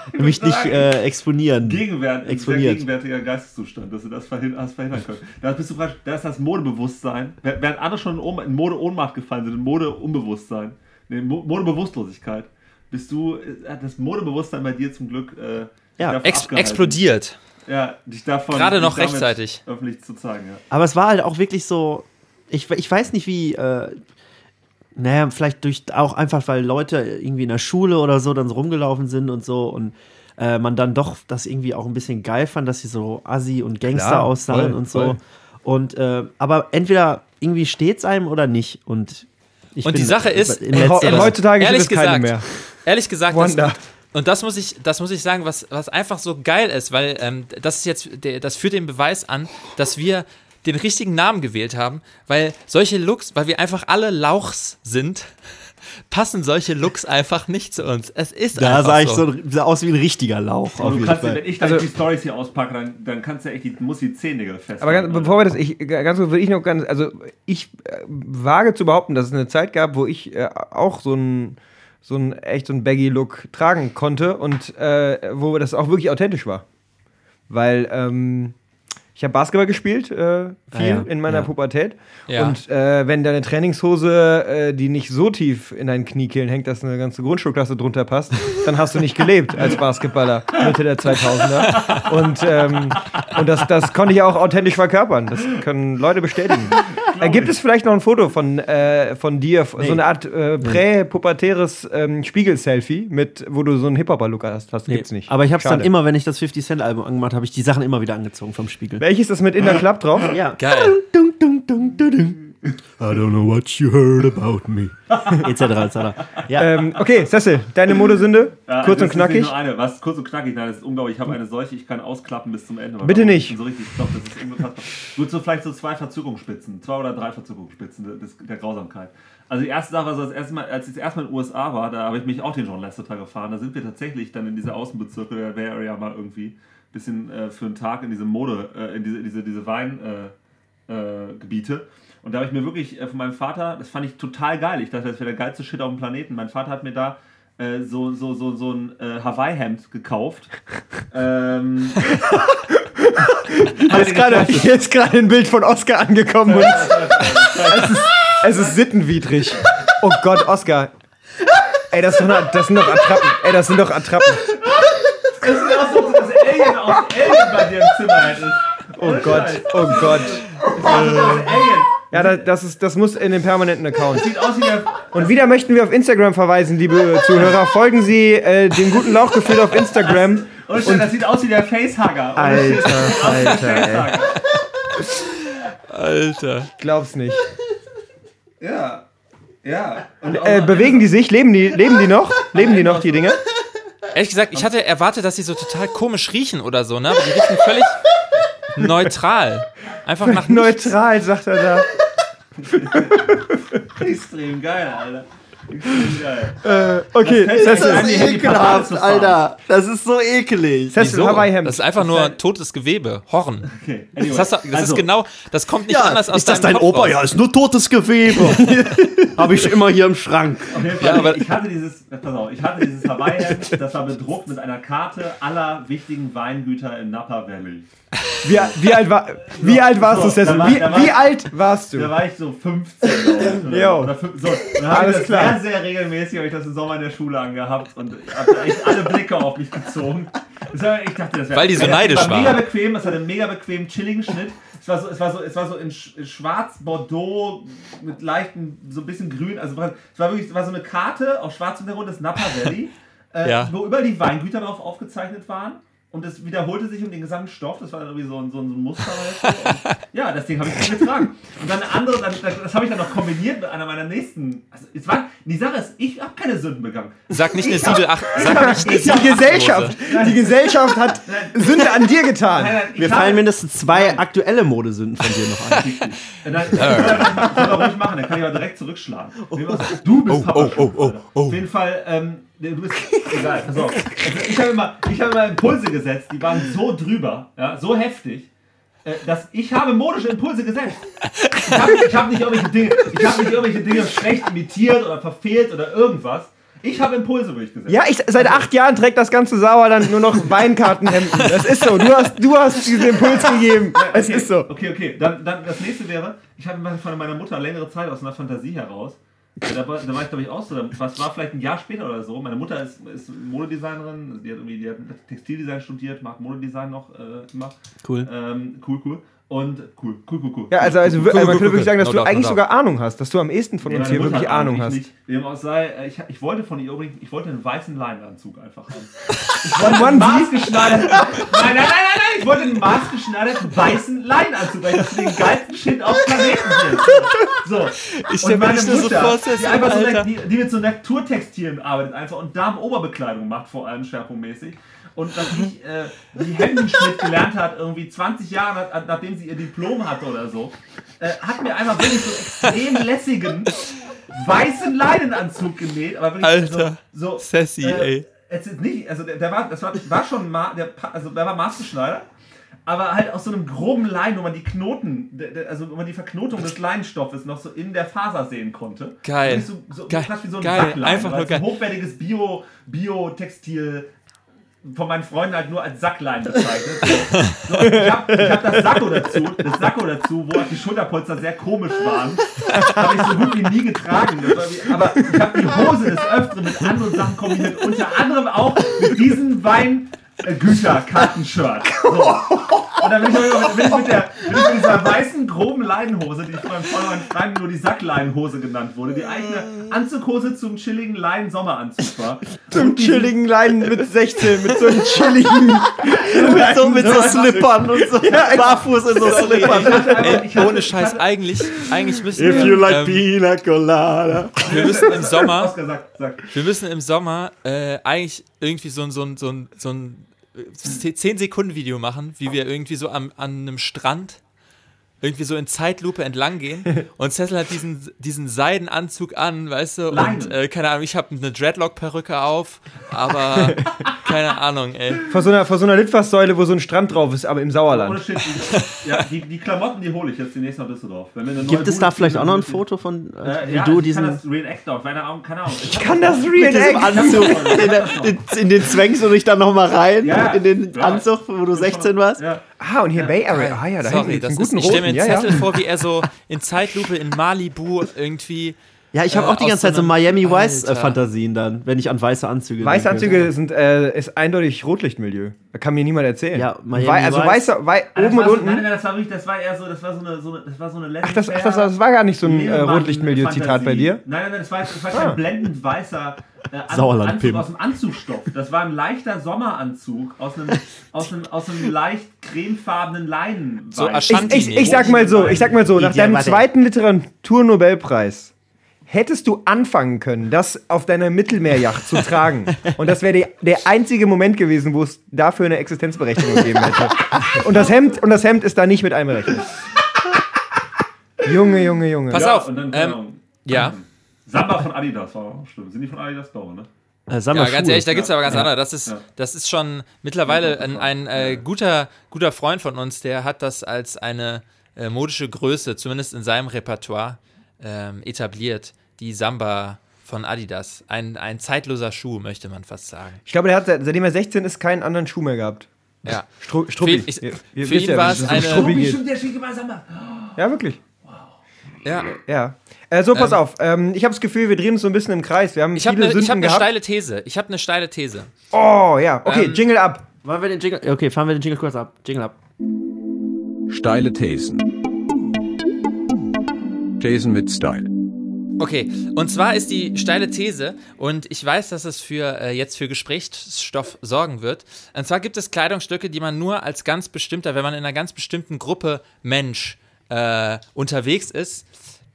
Speaker 4: mich nicht äh, exponieren.
Speaker 3: Gegenwert, der
Speaker 4: exponiert.
Speaker 3: gegenwärtiger Geisteszustand, dass du das verhin hast verhindern können. Da bist du praktisch, da ist das Modebewusstsein. Während andere schon in in Mode-Ohnmacht gefallen sind, in Mode-Unbewusstsein, nee, Mo- Modebewusstlosigkeit, bist du, äh, hat das Modebewusstsein bei dir zum Glück äh,
Speaker 4: Ja,
Speaker 1: Ex
Speaker 3: abgehalten.
Speaker 1: explodiert.
Speaker 3: Ja, dich davon
Speaker 1: Gerade noch rechtzeitig.
Speaker 3: öffentlich zu zeigen. Ja.
Speaker 4: Aber es war halt auch wirklich so, ich, ich weiß nicht wie, äh, naja, vielleicht durch auch einfach, weil Leute irgendwie in der Schule oder so dann so rumgelaufen sind und so und äh, man dann doch das irgendwie auch ein bisschen geil fand, dass sie so Assi und Gangster
Speaker 2: Klar,
Speaker 4: aussahen
Speaker 2: voll,
Speaker 4: und so.
Speaker 2: voll.
Speaker 4: Und äh, aber entweder irgendwie steht's einem oder nicht. Und ich
Speaker 1: Und
Speaker 4: bin
Speaker 1: die Sache ist,
Speaker 4: letzter-
Speaker 2: heutzutage
Speaker 1: Ehrlich
Speaker 2: gibt es keine
Speaker 1: gesagt,
Speaker 2: mehr.
Speaker 1: Ehrlich gesagt, das, und das muss ich, das muss ich sagen, was, was einfach so geil ist, weil ähm, das ist jetzt, das führt den Beweis an, dass wir den richtigen Namen gewählt haben, weil solche Looks, weil wir einfach alle Lauchs sind, passen solche Looks einfach nicht zu uns. Es ist
Speaker 4: da
Speaker 1: einfach
Speaker 4: sah ich
Speaker 1: so.
Speaker 4: so sah aus wie ein richtiger Lauch.
Speaker 3: Kannst, dir-
Speaker 4: Fall.
Speaker 3: wenn ich dann
Speaker 2: Also-
Speaker 3: die Stories hier auspacke, dann, dann kannst du echt die, muss die Zehennägel fest.
Speaker 2: Aber ganz, bevor wir das, ich, ganz kurz will ich noch ganz, also ich äh, wage zu behaupten, dass es eine Zeit gab, wo ich äh, auch so ein so ein echt so ein Baggy-Look tragen konnte und äh, wo das auch wirklich authentisch war. Weil ähm, ich habe Basketball gespielt, äh, viel
Speaker 4: Ah ja,
Speaker 2: in meiner
Speaker 4: ja.
Speaker 2: Pubertät.
Speaker 1: Ja.
Speaker 2: Und äh, wenn deine Trainingshose, äh, die nicht so tief in deinen Kniekehlen hängt, dass eine ganze Grundschulklasse drunter passt, dann hast du nicht gelebt als Basketballer Mitte der 2000er. Und, ähm, und das, das konnte ich auch authentisch verkörpern. Das können Leute bestätigen. Äh, gibt es vielleicht noch ein Foto von, äh, von dir, so eine Art äh, prä-pubertäres ähm, Spiegel-Selfie, mit, wo du so einen Hip-Hopper-Look hast? hast Gibt's nicht.
Speaker 4: Aber ich habe es dann
Speaker 2: Schade.
Speaker 4: immer, wenn ich das 50 Cent Album angemacht habe, ich die Sachen immer wieder angezogen vom Spiegel.
Speaker 2: Welches ist das mit In der Club drauf?
Speaker 4: Ja.
Speaker 1: Geil.
Speaker 4: Dung, dung, dung. I don't know what you heard about me. etc. etc. Ja.
Speaker 2: Ähm, okay, Cecil, deine Modesünde?
Speaker 3: Ja,
Speaker 2: kurz
Speaker 3: das
Speaker 2: und
Speaker 3: ist
Speaker 2: knackig.
Speaker 3: Nicht nur eine, was kurz und knackig, nein, das ist unglaublich. Ich habe eine solche, ich kann ausklappen bis zum Ende.
Speaker 2: Bitte nicht.
Speaker 3: So richtig, doch, das ist unfassbar. Gut, so vielleicht so zwei Verzögerungsspitzen, zwei oder drei Verzögerungsspitzen des, der Grausamkeit. Also die erste Sache war so, das erste Mal, als ich das erste Mal in den USA war, da habe ich mich auch den John Lasseter gefahren. Da sind wir tatsächlich dann in diese Außenbezirke der Bay Area mal irgendwie ein bisschen äh, für einen Tag in diese Mode, äh, in diese, diese, diese Weingebiete. Äh, Gebiete. Und da habe ich mir wirklich äh, von meinem Vater, das fand ich total geil. Ich dachte, das wäre der geilste Shit auf dem Planeten. Mein Vater hat mir da äh, so, so, so, so ein äh, Hawaii-Hemd gekauft. ähm,
Speaker 2: Hier ist gerade hier ist gerade ein Bild von Oscar angekommen. Und es, ist, es ist sittenwidrig. Oh Gott, Oscar. Ey, das, sind doch, das sind doch Attrappen. Ey, das sind doch Attrappen.
Speaker 3: Das sieht aus, als ob das Alien aus Alien bei dir im Zimmer hättest.
Speaker 2: Oh Gott, oh Gott.
Speaker 3: Das Alien.
Speaker 2: Ja, das, das, ist, das muss in den permanenten Account.
Speaker 3: Sieht aus wie der.
Speaker 2: Und wieder möchten wir auf Instagram verweisen, liebe Zuhörer. Folgen Sie äh, dem guten Lauchgefühl auf Instagram.
Speaker 3: Und, und das sieht aus wie der Facehugger.
Speaker 2: Alter, Alter.
Speaker 1: Alter.
Speaker 2: Glaub's nicht.
Speaker 3: Ja. Ja.
Speaker 2: Äh, bewegen die sich? Leben die, leben die noch? Leben die noch, die Dinge?
Speaker 1: Ehrlich gesagt, ich hatte erwartet, dass sie so total komisch riechen oder so, ne? Aber die riechen völlig neutral. Einfach nach nichts.
Speaker 2: Neutral, sagt er da.
Speaker 3: Extrem geil, Alter. Extrem geil.
Speaker 2: Äh, okay,
Speaker 3: Das ein, die Handyparade zu fahren.
Speaker 4: Das ist so ekelig.
Speaker 1: Wieso? Das ist einfach nur totes Gewebe, Horn.
Speaker 3: Okay. Anyway.
Speaker 1: Das, hast du, das
Speaker 3: Also,
Speaker 1: ist genau, das kommt nicht anders aus
Speaker 4: ist das
Speaker 1: deinem
Speaker 4: dein
Speaker 1: Kopf
Speaker 4: Opa?
Speaker 1: raus.
Speaker 4: Ja, ist nur totes Gewebe. Habe ich immer hier im Schrank.
Speaker 3: Auf jeden Fall,
Speaker 1: Ja, aber-
Speaker 3: ich hatte dieses, pass auf, ich hatte dieses Hawaii-Hemd, das war bedruckt mit einer Karte aller wichtigen Weingüter im Napa Valley.
Speaker 2: Wie, wie, alt war, wie alt warst
Speaker 3: So,
Speaker 2: du, Cecil?
Speaker 3: da war-
Speaker 2: Wie,
Speaker 3: da war-
Speaker 2: wie alt warst
Speaker 3: Da
Speaker 2: du?
Speaker 3: war ich so 15 glaub ich, oder,
Speaker 2: Jo.
Speaker 3: oder fünf, so. Dann habe
Speaker 2: Alles
Speaker 3: ich das
Speaker 2: klar.
Speaker 3: sehr, sehr regelmäßig habe ich das im Sommer in der Schule angehabt und habe echt alle Blicke auf mich gezogen. War, ich dachte, das wäre
Speaker 1: Weil die so
Speaker 3: das
Speaker 1: neidisch
Speaker 3: war mega
Speaker 1: waren.
Speaker 3: bequem, es hatte einen mega bequemen, chilligen Schnitt. Es war so, es war so, es war so in Sch- schwarz Bordeaux mit leichten, so ein bisschen grün. Also es war wirklich, es war so eine Karte auf schwarzem Hintergrund des Napa Valley, äh,
Speaker 1: Ja.
Speaker 3: wo überall die Weingüter drauf aufgezeichnet waren. Und es wiederholte sich um den gesamten Stoff. Das war dann irgendwie so ein, so ein so ein Muster. ja, das Ding habe ich dann getragen. Und dann eine andere, das, das habe ich dann noch kombiniert mit einer meiner nächsten. Also, es war, die Sache ist, ich habe keine Sünden begangen.
Speaker 1: Sag nicht eine Siebel 8. Sag nicht eine
Speaker 2: Die
Speaker 1: Siebel
Speaker 2: Gesellschaft, die Gesellschaft hat Sünde an dir getan.
Speaker 3: Nein, nein, ich
Speaker 4: Mir
Speaker 3: habe-
Speaker 4: fallen mindestens zwei aktuelle Modesünden von dir noch ein.
Speaker 3: Richtig. Dann, das soll er ruhig machen, dann kann ich aber direkt zurückschlagen. Du bist Papa.
Speaker 1: oh, oh, oh, oh.
Speaker 3: Auf jeden Fall, ähm, nee, du bist. Egal, pass auf. Also ich habe immer, ich habe immer Impulse gesetzt, die waren so drüber, ja, so heftig. äh, Dass ich habe modische Impulse gesetzt. Ich habe ich hab nicht, irgendwelche Dinge- ich hab nicht irgendwelche Dinge schlecht imitiert oder verfehlt oder irgendwas. Ich habe Impulse durchgesetzt.
Speaker 2: Ja, ich, seit acht Jahren trägt das ganze Sauerland nur noch Weinkartenhemden. Das ist so. Du hast, du hast diesen Impuls gegeben. Es
Speaker 3: okay,
Speaker 2: ist so.
Speaker 3: Okay, okay. Dann, dann das nächste wäre, ich habe von meiner Mutter längere Zeit aus einer Fantasie heraus. Da war, da war ich, glaube ich, auch so. Was war vielleicht ein Jahr später oder so. Meine Mutter ist, ist Modedesignerin. Die hat irgendwie die hat Textildesign studiert, macht Modedesign noch äh, immer.
Speaker 4: Cool.
Speaker 3: Ähm, cool, cool. Und cool, cool, cool, cool.
Speaker 2: Ja, also, also,
Speaker 1: Cool,
Speaker 2: also
Speaker 1: cool,
Speaker 2: man
Speaker 1: cool,
Speaker 2: könnte wirklich sagen, dass
Speaker 1: No
Speaker 2: du
Speaker 1: doubt, no
Speaker 2: eigentlich
Speaker 1: doubt.
Speaker 2: sogar Ahnung hast, dass du am ehesten von
Speaker 3: Nee,
Speaker 2: uns hier
Speaker 3: Mutter
Speaker 2: wirklich Ahnung
Speaker 3: ich
Speaker 2: hast.
Speaker 3: Nicht. Wie dem auch sei, äh, ich, ich wollte von ihr übrigens, ich wollte einen weißen Leinenanzug einfach haben.
Speaker 2: Von
Speaker 3: einen
Speaker 2: Onesie?
Speaker 3: maßgeschneiderten, nein, nein, nein, nein, nein, ich wollte einen maßgeschneiderten weißen Leinenanzug, weil ich das den geilsten Shit auf Planeten finde. So.
Speaker 1: Ich
Speaker 3: Und
Speaker 1: mir
Speaker 3: meine
Speaker 1: das nur so
Speaker 3: Mutter,
Speaker 1: vor,
Speaker 3: die, einfach so, die, die mit so Naturtextilien arbeitet einfach und Darmoberbekleidung macht, vor allem schwerpunktmäßig. Und dass ich äh, die Hemdenschnitt gelernt hat, irgendwie 20 Jahre nach, nachdem sie ihr Diplom hatte oder so, äh, hat mir einfach wirklich so extrem lässigen weißen Leinenanzug genäht. Aber wirklich
Speaker 1: Alter.
Speaker 3: so, so
Speaker 1: Sassy, ey.
Speaker 3: Es ist nicht, also der, der war, das war, war schon, ma, der, also der war maßgeschneidert. aber halt aus so einem groben Lein, wo man die Knoten, also wo man die Verknotung des Leinstoffes noch so in der Faser sehen konnte.
Speaker 1: Geil.
Speaker 3: So, so
Speaker 1: Geil.
Speaker 3: fast wie so ein
Speaker 1: Geil.
Speaker 3: Sacklein,
Speaker 1: Einfach nur
Speaker 3: es ein
Speaker 1: geil.
Speaker 3: hochwertiges Bio, Bio-Textil von meinen Freunden halt nur als Sacklein bezeichnet. So, ich habe ich hab das Sakko dazu, das Sakko dazu, wo die Schulterpolster sehr komisch waren, habe ich so gut wie nie getragen. Aber ich habe die Hose des Öfteren mit anderen Sachen kombiniert, unter anderem auch mit diesem Weingüter-Kartenshirt. So. Und dann bin ich, auch- bin ich, mit der, bin ich mit dieser weißen, groben Leinenhose, die ich von meinen Freunden nur die Sackleinenhose genannt wurde, die eigentlich eine Anzughose zum chilligen Leinen-Sommeranzug war.
Speaker 2: Zum chilligen Leinen mit 16, mit so einem chilligen.
Speaker 4: mit so, mit so Slippern und so barfuß in so Slippern.
Speaker 1: Ey,
Speaker 3: Ich hatte-
Speaker 1: ohne Scheiß, eigentlich, eigentlich müssen wir, ähm,
Speaker 4: pina colada.
Speaker 1: wir müssen im Sommer,
Speaker 3: Oscar, sag, sag.
Speaker 1: wir müssen im Sommer äh, eigentlich irgendwie so ein, so ein, so ein, so ein 10 Sekunden Video machen, wie wir irgendwie so am, an einem Strand irgendwie so in Zeitlupe entlang gehen und Cecil hat diesen, diesen Seidenanzug an, weißt du, und
Speaker 3: Leinen.
Speaker 1: äh, keine Ahnung, ich habe eine Dreadlock-Perücke auf, aber keine Ahnung, ey.
Speaker 2: Vor so einer, vor so einer Litfaßsäule, wo so ein Strand drauf ist, aber im
Speaker 3: Ohne
Speaker 2: Sauerland.
Speaker 3: Shit. Die, ja, die, die Klamotten, die hole ich jetzt demnächst nach Düsseldorf. Wenn wir eine neue
Speaker 4: Gibt es
Speaker 3: Bude
Speaker 4: da vielleicht
Speaker 3: finden,
Speaker 4: auch noch ein Foto von, äh,
Speaker 3: Äh,
Speaker 4: wie
Speaker 3: ja,
Speaker 4: du
Speaker 3: ich kann
Speaker 4: diesen
Speaker 3: das Reenact auch, keine Ahnung, keine Ahnung. Ich
Speaker 2: Kann das
Speaker 4: mit diesem
Speaker 2: Reenact?
Speaker 4: Anzug, in, in, in den zwängst du dich dann nochmal rein,
Speaker 3: Ja,
Speaker 4: in den
Speaker 3: ja.
Speaker 4: Anzug, wo du 16 warst?
Speaker 3: Ja.
Speaker 2: Ah, und hier Bay Area. Ah ja, da hinten
Speaker 1: Sorry,
Speaker 2: gibt's
Speaker 1: das
Speaker 2: einen
Speaker 1: ist,
Speaker 2: guten
Speaker 1: stelle mir einen
Speaker 2: Ja,
Speaker 1: Zettel
Speaker 2: ja.
Speaker 1: vor, wie er so in Zeitlupe in Malibu irgendwie
Speaker 4: Ja, ich habe
Speaker 1: Äh,
Speaker 4: auch die
Speaker 1: aus
Speaker 4: ganze Zeit
Speaker 1: so
Speaker 4: Miami Vice äh. Fantasien dann, wenn ich an weiße Anzüge
Speaker 2: Weiße
Speaker 4: denke.
Speaker 2: Anzüge sind, äh, ist eindeutig Rotlichtmilieu. Da kann mir niemand erzählen.
Speaker 4: Ja, Miami
Speaker 2: Wei also weißer, wei
Speaker 3: Ah, das
Speaker 2: oben und
Speaker 3: so,
Speaker 2: unten.
Speaker 3: Nein, nein, das war wirklich, das war eher so, das war so eine, so eine, das war so eine
Speaker 2: Ach, das, ach das, das war gar nicht so ein äh, Rotlichtmilieu-Zitat bei dir.
Speaker 3: Nein, nein, nein, das war, das war
Speaker 2: Ah.
Speaker 3: kein blendend weißer äh, An-
Speaker 4: Sauerland,
Speaker 3: Anzug
Speaker 4: Pim.
Speaker 3: aus dem Anzugstoff. Das war ein leichter Sommeranzug aus einem, aus einem, aus einem leicht cremefarbenen Leinen.
Speaker 1: So
Speaker 2: Ich, ich, ich sag mal so, ich sag mal so, nach deinem zweiten Literaturnobelpreis hättest du anfangen können, das auf deiner Mittelmeerjacht zu tragen. Und das wäre der, einzige Moment gewesen, wo es dafür eine Existenzberechtigung gegeben hätte. Und das Hemd, und das Hemd ist da nicht mit einberechnet. Junge, Junge, Junge.
Speaker 1: Pass
Speaker 3: Ja,
Speaker 1: auf,
Speaker 3: und dann,
Speaker 1: ähm, ja.
Speaker 3: Samba von Adidas war auch stimmt. Sind die von Adidas? Glaube, ne?
Speaker 4: Äh,
Speaker 1: Ja, ganz
Speaker 4: Schuhe.
Speaker 1: ehrlich, da gibt es aber ganz
Speaker 3: Ja.
Speaker 1: andere. Das ist,
Speaker 3: Ja.
Speaker 1: das ist schon mittlerweile ein, ein äh, guter, guter Freund von uns, der hat das als eine äh, modische Größe, zumindest in seinem Repertoire, ähm, etabliert. Die Samba von Adidas. Ein, ein zeitloser Schuh, möchte man fast sagen.
Speaker 2: Ich glaube, der hat, seit- seitdem er 16 ist, keinen anderen Schuh mehr gehabt.
Speaker 1: Ja.
Speaker 2: Stru Struppi.
Speaker 1: Ich- für ihn war
Speaker 2: wie
Speaker 1: es eine-
Speaker 2: Struppi.
Speaker 3: Stimmt, der schicke mal Samba.
Speaker 2: Ja, wirklich.
Speaker 1: ja.
Speaker 2: Ja. Äh, so, pass
Speaker 1: Ähm,
Speaker 2: auf. Ähm, ich habe das Gefühl, wir drehen uns so ein bisschen im Kreis. Wir haben
Speaker 1: Ich habe
Speaker 2: viele
Speaker 1: eine
Speaker 2: Sünden
Speaker 1: hab ne
Speaker 2: gehabt.
Speaker 1: steile These. Ich habe eine steile These.
Speaker 2: oh, ja. Okay,
Speaker 1: Ähm,
Speaker 2: Jingle ab.
Speaker 4: Wollen wir den Jingle. Okay, fahren wir den Jingle kurz ab. Jingle ab.
Speaker 5: Steile Thesen. Thesen mit Style.
Speaker 1: Okay, und zwar ist die steile These, und ich weiß, dass es für äh, jetzt für Gesprächsstoff sorgen wird. Und zwar gibt es Kleidungsstücke, die man nur als ganz bestimmter, wenn man in einer ganz bestimmten Gruppe Mensch äh, unterwegs ist,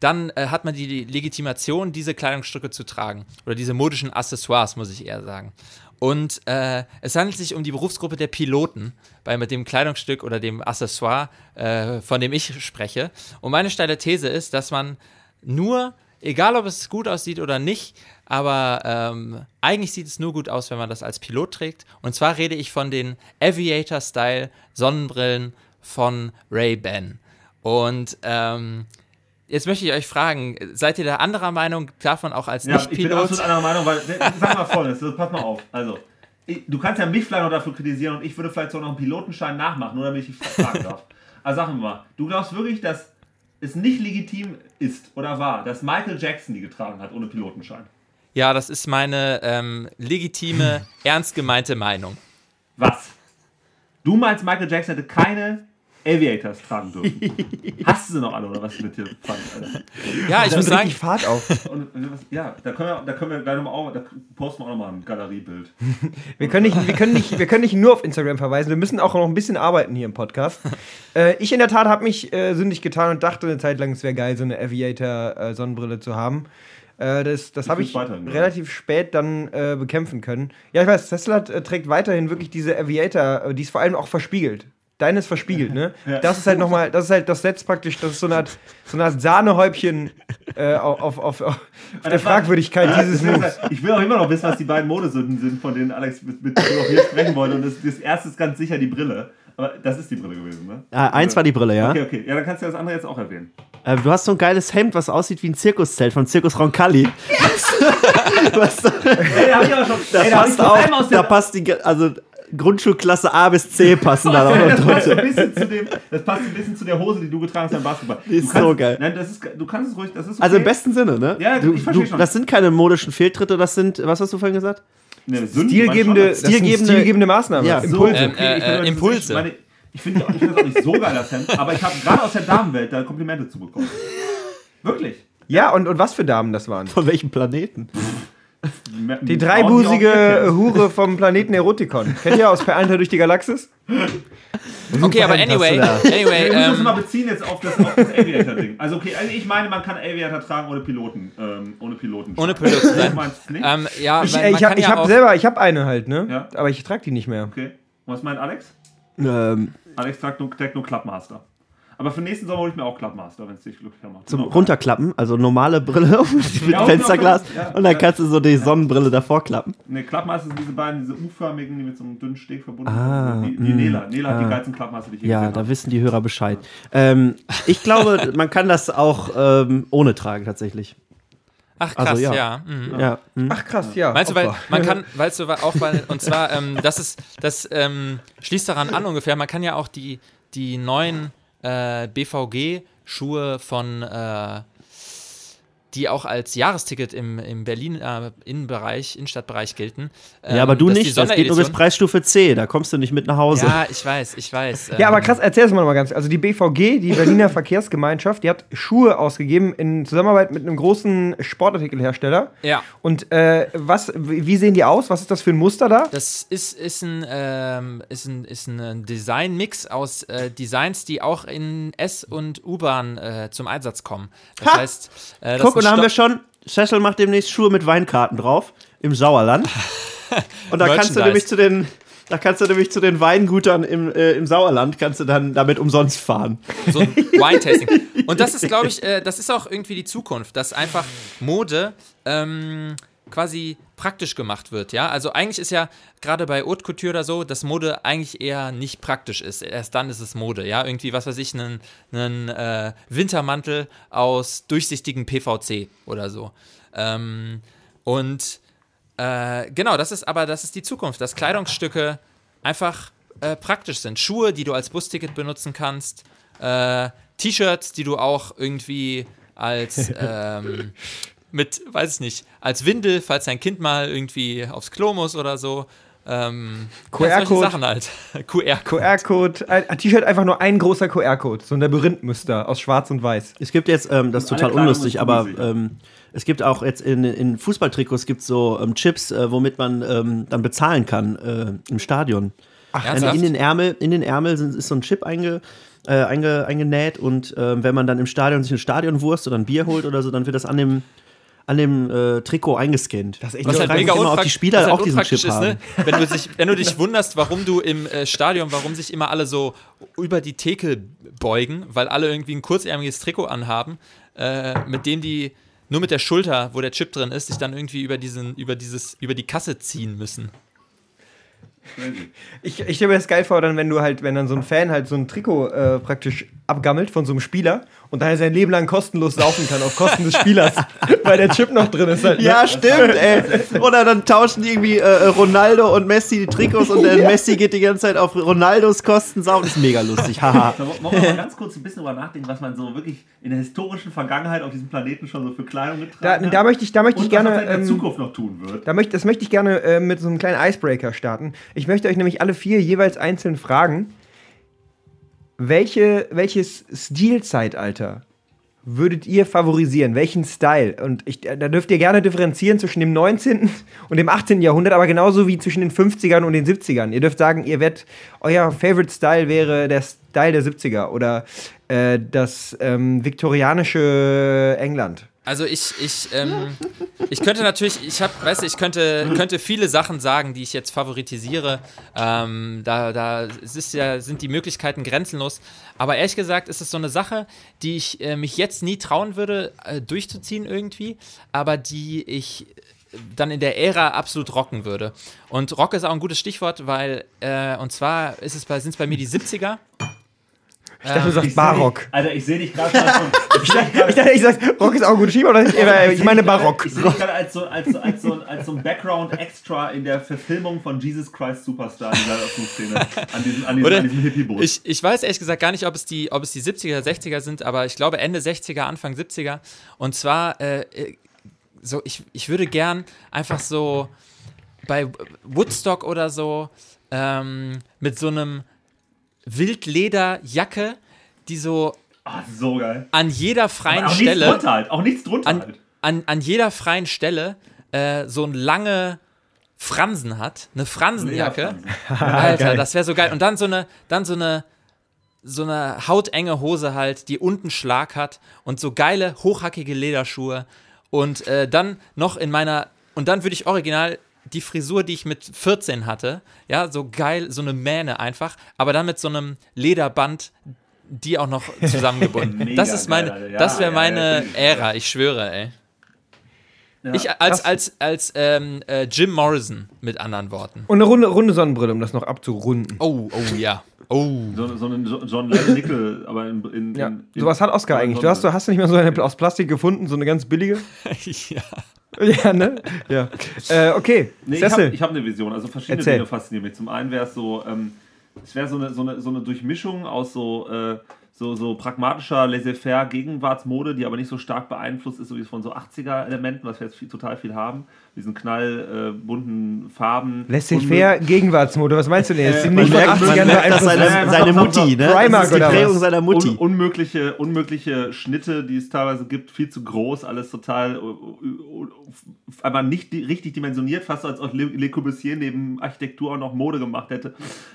Speaker 1: dann äh, hat man die Legitimation, diese Kleidungsstücke zu tragen. Oder diese modischen Accessoires, muss ich eher sagen. Und äh, es handelt sich um die Berufsgruppe der Piloten, bei mit dem Kleidungsstück oder dem Accessoire, äh, von dem ich spreche. Und meine steile These ist, dass man nur, egal ob es gut aussieht oder nicht, aber ähm, eigentlich sieht es nur gut aus, wenn man das als Pilot trägt. Und zwar rede ich von den Aviator-Style Sonnenbrillen von Ray-Ban. Und ähm, jetzt möchte ich euch fragen, seid ihr da anderer Meinung, darf man auch als
Speaker 3: Ja, ich bin
Speaker 1: Nicht-Pilot?
Speaker 3: absolut anderer Meinung, weil, sag mal folgendes, also, pass mal auf. Also, ich, du kannst ja mich vielleicht noch dafür kritisieren und ich würde vielleicht so noch einen Pilotenschein nachmachen, nur damit ich dich fragen darf. Also sag mal, du glaubst wirklich, dass es nicht legitim ist oder war, dass Michael Jackson die getragen hat ohne Pilotenschein?
Speaker 1: Ja, das ist meine ähm, legitime, ernst gemeinte Meinung.
Speaker 3: Was? Du meinst, Michael Jackson hätte keine Aviators tragen dürfen? Hast du sie noch alle oder was mit dir falsch, Alter?
Speaker 1: Ja, ich
Speaker 2: Da
Speaker 1: muss sagen,
Speaker 2: richtig Fahrt auf.
Speaker 3: Und, äh, ja, da können wir, da können wir gleich nochmal auch, da posten wir auch nochmal ein Galeriebild.
Speaker 2: Wir können, nicht, wir, können nicht, wir können nicht nur auf Instagram verweisen, wir müssen auch noch ein bisschen arbeiten hier im Podcast. Äh, ich in der Tat habe mich äh, sündig getan und dachte eine Zeit lang, es wäre geil, so eine Aviator-Sonnenbrille zu haben. Äh, das das habe ich
Speaker 3: weiterhin geil.
Speaker 2: relativ spät dann äh, bekämpfen können. Ja, ich weiß, Tesla äh, trägt weiterhin wirklich diese Aviator, äh, die ist vor allem auch verspiegelt. Deine ist verspiegelt, ne? Das ist halt nochmal, das ist halt, das setzt praktisch, das ist so eine Art, so eine Art Sahnehäubchen äh, auf, auf, auf, auf der
Speaker 3: das war-
Speaker 2: Fragwürdigkeit dieses Moves.
Speaker 3: Ich will auch immer noch wissen, was die beiden Modesünden sind, von denen Alex mit, mit auch hier sprechen wollte. Und das, das erste ist ganz sicher die Brille. Aber das ist die Brille gewesen, ne?
Speaker 4: Ah, eins war die Brille, ja.
Speaker 3: Okay, okay. Ja, dann kannst du das andere jetzt auch erwähnen.
Speaker 4: Äh, du hast so ein geiles Hemd, was aussieht wie ein Zirkuszelt von Zirkus Roncalli. was,
Speaker 3: Ey, da hab ich aber schon.
Speaker 4: da
Speaker 3: ey, da hab ich
Speaker 4: passt auch,
Speaker 3: aus
Speaker 4: da passt die, also Grundschulklasse A bis C passen da auch noch
Speaker 3: das, passt
Speaker 4: drunter.
Speaker 3: ein bisschen zu dem, das passt ein bisschen zu der Hose, die du getragen hast beim Basketball.
Speaker 4: Die ist
Speaker 3: kannst,
Speaker 4: so geil.
Speaker 3: Nein, das ist, du kannst es ruhig, das ist okay.
Speaker 4: Also im besten Sinne, ne?
Speaker 3: Ja,
Speaker 4: du,
Speaker 3: ich versteh
Speaker 4: du,
Speaker 3: schon.
Speaker 4: Das sind keine modischen Fehltritte, das sind, was hast du vorhin gesagt?
Speaker 3: Das Sünden,
Speaker 2: Stilgebende,
Speaker 4: Stilgebende-
Speaker 2: stilgebende Maßnahmen.
Speaker 4: Ja,
Speaker 2: Impulse.
Speaker 1: Ähm, äh,
Speaker 3: ich finde,
Speaker 1: äh, Impulse.
Speaker 3: Meine, ich finde ich finde das auch nicht so geil, das Hemd, aber ich habe gerade aus der Damenwelt da Komplimente zu bekommen. Wirklich.
Speaker 2: ja, und, und was für Damen das waren?
Speaker 4: Von welchem Planeten?
Speaker 2: Die dreibusige Hure vom Planeten Erotikon. Kennt ihr aus Per Alter durch die Galaxis?
Speaker 1: Okay, aber anyway, anyway,
Speaker 3: Wir müssen uns
Speaker 1: ähm,
Speaker 3: mal beziehen jetzt auf das, auf das Aviator-Ding. Also okay, also ich meine, man kann Aviator tragen ohne Piloten. Ähm, ohne Piloten.
Speaker 1: Ohne Pilot zu sein.
Speaker 3: Du meinst es nicht?
Speaker 1: ähm, ja,
Speaker 2: Ich, äh, ich habe
Speaker 1: ja
Speaker 2: hab selber, ich habe eine halt, ne?
Speaker 3: Ja.
Speaker 2: Aber ich trage die nicht mehr.
Speaker 3: Okay. Was meint Alex?
Speaker 4: Ähm,
Speaker 3: Alex trägt nur, trägt nur Clubmaster. Aber für nächsten Sommer hole ich mir auch Clubmaster, wenn es dich glücklicher macht.
Speaker 4: zum
Speaker 3: Genau.
Speaker 4: Runterklappen, also normale Brille mit
Speaker 3: Ja,
Speaker 4: Fensterglas
Speaker 3: ja,
Speaker 4: und dann
Speaker 3: ja.
Speaker 4: kannst du so die Sonnenbrille davor klappen.
Speaker 3: Ne, Clubmaster sind diese beiden, diese U-förmigen, die mit so einem dünnen Steg verbunden
Speaker 4: Ah,
Speaker 3: sind. Die, die
Speaker 4: mm,
Speaker 3: Nela. Nela hat die
Speaker 4: ah.
Speaker 3: geilsten Clubmaster, die ich je
Speaker 4: Ja, da
Speaker 3: habe.
Speaker 4: wissen die Hörer Bescheid. Ähm, ich glaube, man kann das auch ähm, ohne tragen tatsächlich.
Speaker 1: ach krass,
Speaker 4: also, ja.
Speaker 1: ja. mhm.
Speaker 4: Ja. hm.
Speaker 2: Ach krass, ja.
Speaker 1: Meinst du, weil man kann, weißt du, weil- auch weil, und zwar, ähm, das ist, das ähm, schließt daran an ungefähr, man kann ja auch die, die neuen äh, BVG-Schuhe von, äh, die auch als Jahresticket im, im Berlin äh, Innenbereich, Innenstadtbereich gelten.
Speaker 4: ja, aber
Speaker 1: ähm,
Speaker 4: du nicht, das geht nur bis Preisstufe C, da kommst du nicht mit nach Hause.
Speaker 1: Ja, ich weiß, ich weiß.
Speaker 2: Ja, aber
Speaker 1: ähm,
Speaker 2: krass, erzähl es mal noch mal ganz. Also die BVG, die Berliner Verkehrsgemeinschaft, die hat Schuhe ausgegeben in Zusammenarbeit mit einem großen Sportartikelhersteller.
Speaker 1: Ja.
Speaker 2: Und äh, was, wie sehen die aus? Was ist das für ein Muster da?
Speaker 1: Das ist, ist ein, ähm, ist ein, ist ein Design-Mix aus äh, Designs, die auch in S- und U-Bahn äh, zum Einsatz kommen. Das
Speaker 4: Ha!
Speaker 1: heißt, äh, das
Speaker 4: Guck, und da haben wir schon, Cecil macht demnächst Schuhe mit Weinkarten draf, im Sauerland. Und da kannst du nämlich zu den, da kannst du nämlich zu den Weingutern im, äh, im Sauerland, kannst du dann damit umsonst fahren.
Speaker 1: so ein Wine-Tasting. Und das ist, glaube ich, äh, das ist auch irgendwie die Zukunft, dass einfach Mode ähm, quasi praktisch gemacht wird, ja. Also eigentlich ist ja gerade bei Haute Couture oder so, dass Mode eigentlich eher nicht praktisch ist. Erst dann ist es Mode, ja. Irgendwie, was weiß ich, einen, einen äh, Wintermantel aus durchsichtigem PVC oder so. Ähm, und äh, genau, das ist aber, das ist die Zukunft, dass Kleidungsstücke einfach äh, praktisch sind. Schuhe, die du als Busticket benutzen kannst, äh, T-Shirts, die du auch irgendwie als ähm, mit, weiß ich nicht, als Windel, falls dein Kind mal irgendwie aufs Klo muss oder so. Ähm,
Speaker 2: QR-Code.
Speaker 1: Sachen halt. QR.
Speaker 2: QR-Code, ein ein T-Shirt einfach nur ein großer QR-Code, so ein Labyrinthmuster aus Schwarz und Weiß.
Speaker 4: Es gibt jetzt, ähm, das ist total unlustig,
Speaker 3: ist
Speaker 4: aber ähm, es gibt auch jetzt in, in Fußballtrikots gibt so ähm, Chips, äh, womit man ähm, dann bezahlen kann äh, im Stadion. Wenn
Speaker 1: Ernsthaft?
Speaker 4: in den Ärmel, in den Ärmel sind, ist so ein Chip einge, äh, einge, eingenäht und ähm, wenn man dann im Stadion sich eine Stadionwurst oder ein Bier holt oder so, dann wird das an dem, an dem äh, Trikot eingescannt.
Speaker 2: Das ist echt
Speaker 1: Was
Speaker 2: so
Speaker 1: halt mega
Speaker 4: immer, ob die Spieler
Speaker 1: halt
Speaker 4: auch diesen Chip
Speaker 1: ist,
Speaker 4: haben.
Speaker 1: ne? wenn, du sich, wenn du dich wunderst, warum du im äh, Stadion, warum sich immer alle so über die Theke beugen, weil alle irgendwie ein kurzärmeliges Trikot anhaben, äh, mit dem die nur mit der Schulter, wo der Chip drin ist, sich dann irgendwie über diesen, über dieses, über die Kasse ziehen müssen.
Speaker 2: Ich, ich stelle mir das geil vor, dann, wenn du halt, wenn dann so ein Fan halt so ein Trikot äh, praktisch abgammelt von so einem Spieler und dann sein Leben lang kostenlos saufen kann auf Kosten des Spielers, weil der Chip noch drin ist halt. Ne?
Speaker 4: Ja, stimmt, ey. Oder dann tauschen die irgendwie äh, Ronaldo und Messi die Trikots und der Messi geht die ganze Zeit auf Ronaldos Kosten saufen. Ist mega lustig, haha.
Speaker 3: Da wollen wir mal ganz kurz ein bisschen drüber nachdenken, was man so wirklich in der historischen Vergangenheit auf diesem Planeten schon so für Kleidung getragen
Speaker 2: Da,
Speaker 3: hat.
Speaker 2: da möchte ich, da möchte
Speaker 3: und
Speaker 2: ich gerne.
Speaker 3: was man in der
Speaker 2: ähm,
Speaker 3: Zukunft noch tun wird.
Speaker 2: Da möchte, das möchte ich gerne äh, mit so einem kleinen Icebreaker starten. Ich möchte euch nämlich alle vier jeweils einzeln fragen, welche, welches Stilzeitalter würdet ihr favorisieren? Welchen Style? Und ich, da dürft ihr gerne differenzieren zwischen dem 19. und dem 18. Jahrhundert, aber genauso wie zwischen den 50ern und den 70ern. Ihr dürft sagen, ihr werdet, euer Favorite Style wäre der Style der 70er oder äh, das ähm, viktorianische England.
Speaker 1: Also ich, ich, ähm, ich könnte natürlich, ich habe, weißt du, ich könnte, könnte viele Sachen sagen, die ich jetzt favoritisiere. Ähm, da, da ist ja, sind die Möglichkeiten grenzenlos. Aber ehrlich gesagt ist es so eine Sache, die ich äh, mich jetzt nie trauen würde, äh, durchzuziehen irgendwie, aber die ich dann in der Ära absolut rocken würde. Und Rock ist auch ein gutes Stichwort, weil, äh, und zwar ist es bei, sind es bei mir die 70er.
Speaker 2: Ich dachte, du sagst
Speaker 3: Ich seh dich-
Speaker 2: Barock.
Speaker 3: Alter, ich sehe dich gerade schon. Ich grad-
Speaker 2: Ich dachte, ich sag, Rock ist auch ein gutes Stichwort, aber ich, aber ich meine Barock.
Speaker 3: Ich sehe dich gerade als so, als, so, als, so, als so ein Background-Extra in der Verfilmung von Jesus Christ Superstar in der Öffnungsszene. An diesem, an diesem,
Speaker 1: Oder
Speaker 3: an diesem Hippie-Boot.
Speaker 1: Ich, ich weiß ehrlich gesagt gar nicht, ob es, die, ob es die 70er, 60er sind, aber ich glaube Ende 60er, Anfang 70er. Und zwar, äh, äh, so, ich, ich würde gern einfach so bei Woodstock oder so ähm, mit so einem Wildlederjacke, die so
Speaker 3: Ah, so geil.
Speaker 1: an jeder freien
Speaker 3: auch
Speaker 1: Stelle.
Speaker 3: nichts drunter halt. Auch nichts drunter
Speaker 1: an,
Speaker 3: halt.
Speaker 1: an, an jeder freien Stelle äh, so ein lange Fransen hat, eine Fransenjacke. Alter, das wäre so geil. Und dann so eine, dann so eine, so eine hautenge Hose halt, die unten Schlag hat und so geile, hochhackige Lederschuhe. Und äh, dann noch in meiner, und dann würde ich original die Frisur, die ich mit 14 hatte, ja, so geil, so eine Mähne einfach, aber dann mit so einem Lederband, die auch noch zusammengebunden. Das ist meine.
Speaker 3: Ja,
Speaker 1: das wäre
Speaker 3: ja,
Speaker 1: meine
Speaker 3: ja,
Speaker 1: Ära, ich schwöre, ey.
Speaker 3: Ja.
Speaker 1: Ich als, als, als ähm, äh, Jim Morrison, mit anderen Worten.
Speaker 2: Und eine runde, runde Sonnenbrille, um das noch abzurunden.
Speaker 1: Oh, oh ja. Oh.
Speaker 3: So, so John Lennon Nickel, aber in, in,
Speaker 2: Ja,
Speaker 3: in, in
Speaker 2: sowas hat Oscar eigentlich. Du hast, du hast nicht mehr so eine aus Plastik gefunden, so eine ganz billige?
Speaker 1: ja.
Speaker 2: Ja, ne? Ja. Äh, okay,
Speaker 3: Nee, ich habe hab eine Vision. Also verschiedene
Speaker 2: Erzähl.
Speaker 3: Dinge faszinieren mich. Zum einen wäre es so, ähm, es wäre so eine, so, eine, so eine Durchmischung aus so, äh, so, so pragmatischer Laissez-faire Gegenwartsmode, die aber nicht so stark beeinflusst ist, so wie von so 80er-Elementen, was wir jetzt viel, total viel haben. Diesen knall äh, bunten Farben.
Speaker 2: Laissez-faire Gegenwartsmode, was meinst du denn jetzt?
Speaker 3: Äh,
Speaker 2: nicht
Speaker 3: man merkt- man
Speaker 2: 80ern
Speaker 3: merkt,
Speaker 4: Das seine, seine Mutti, ne?
Speaker 2: Primark
Speaker 4: das ist die Prägung seiner Mutti.
Speaker 3: Un unmögliche, unmögliche Schnitte, die es teilweise gibt, viel zu groß, alles total uh, uh, aber nicht di richtig dimensioniert, fast so als ob Le, Le Corbusier neben Architektur auch noch Mode gemacht hätte.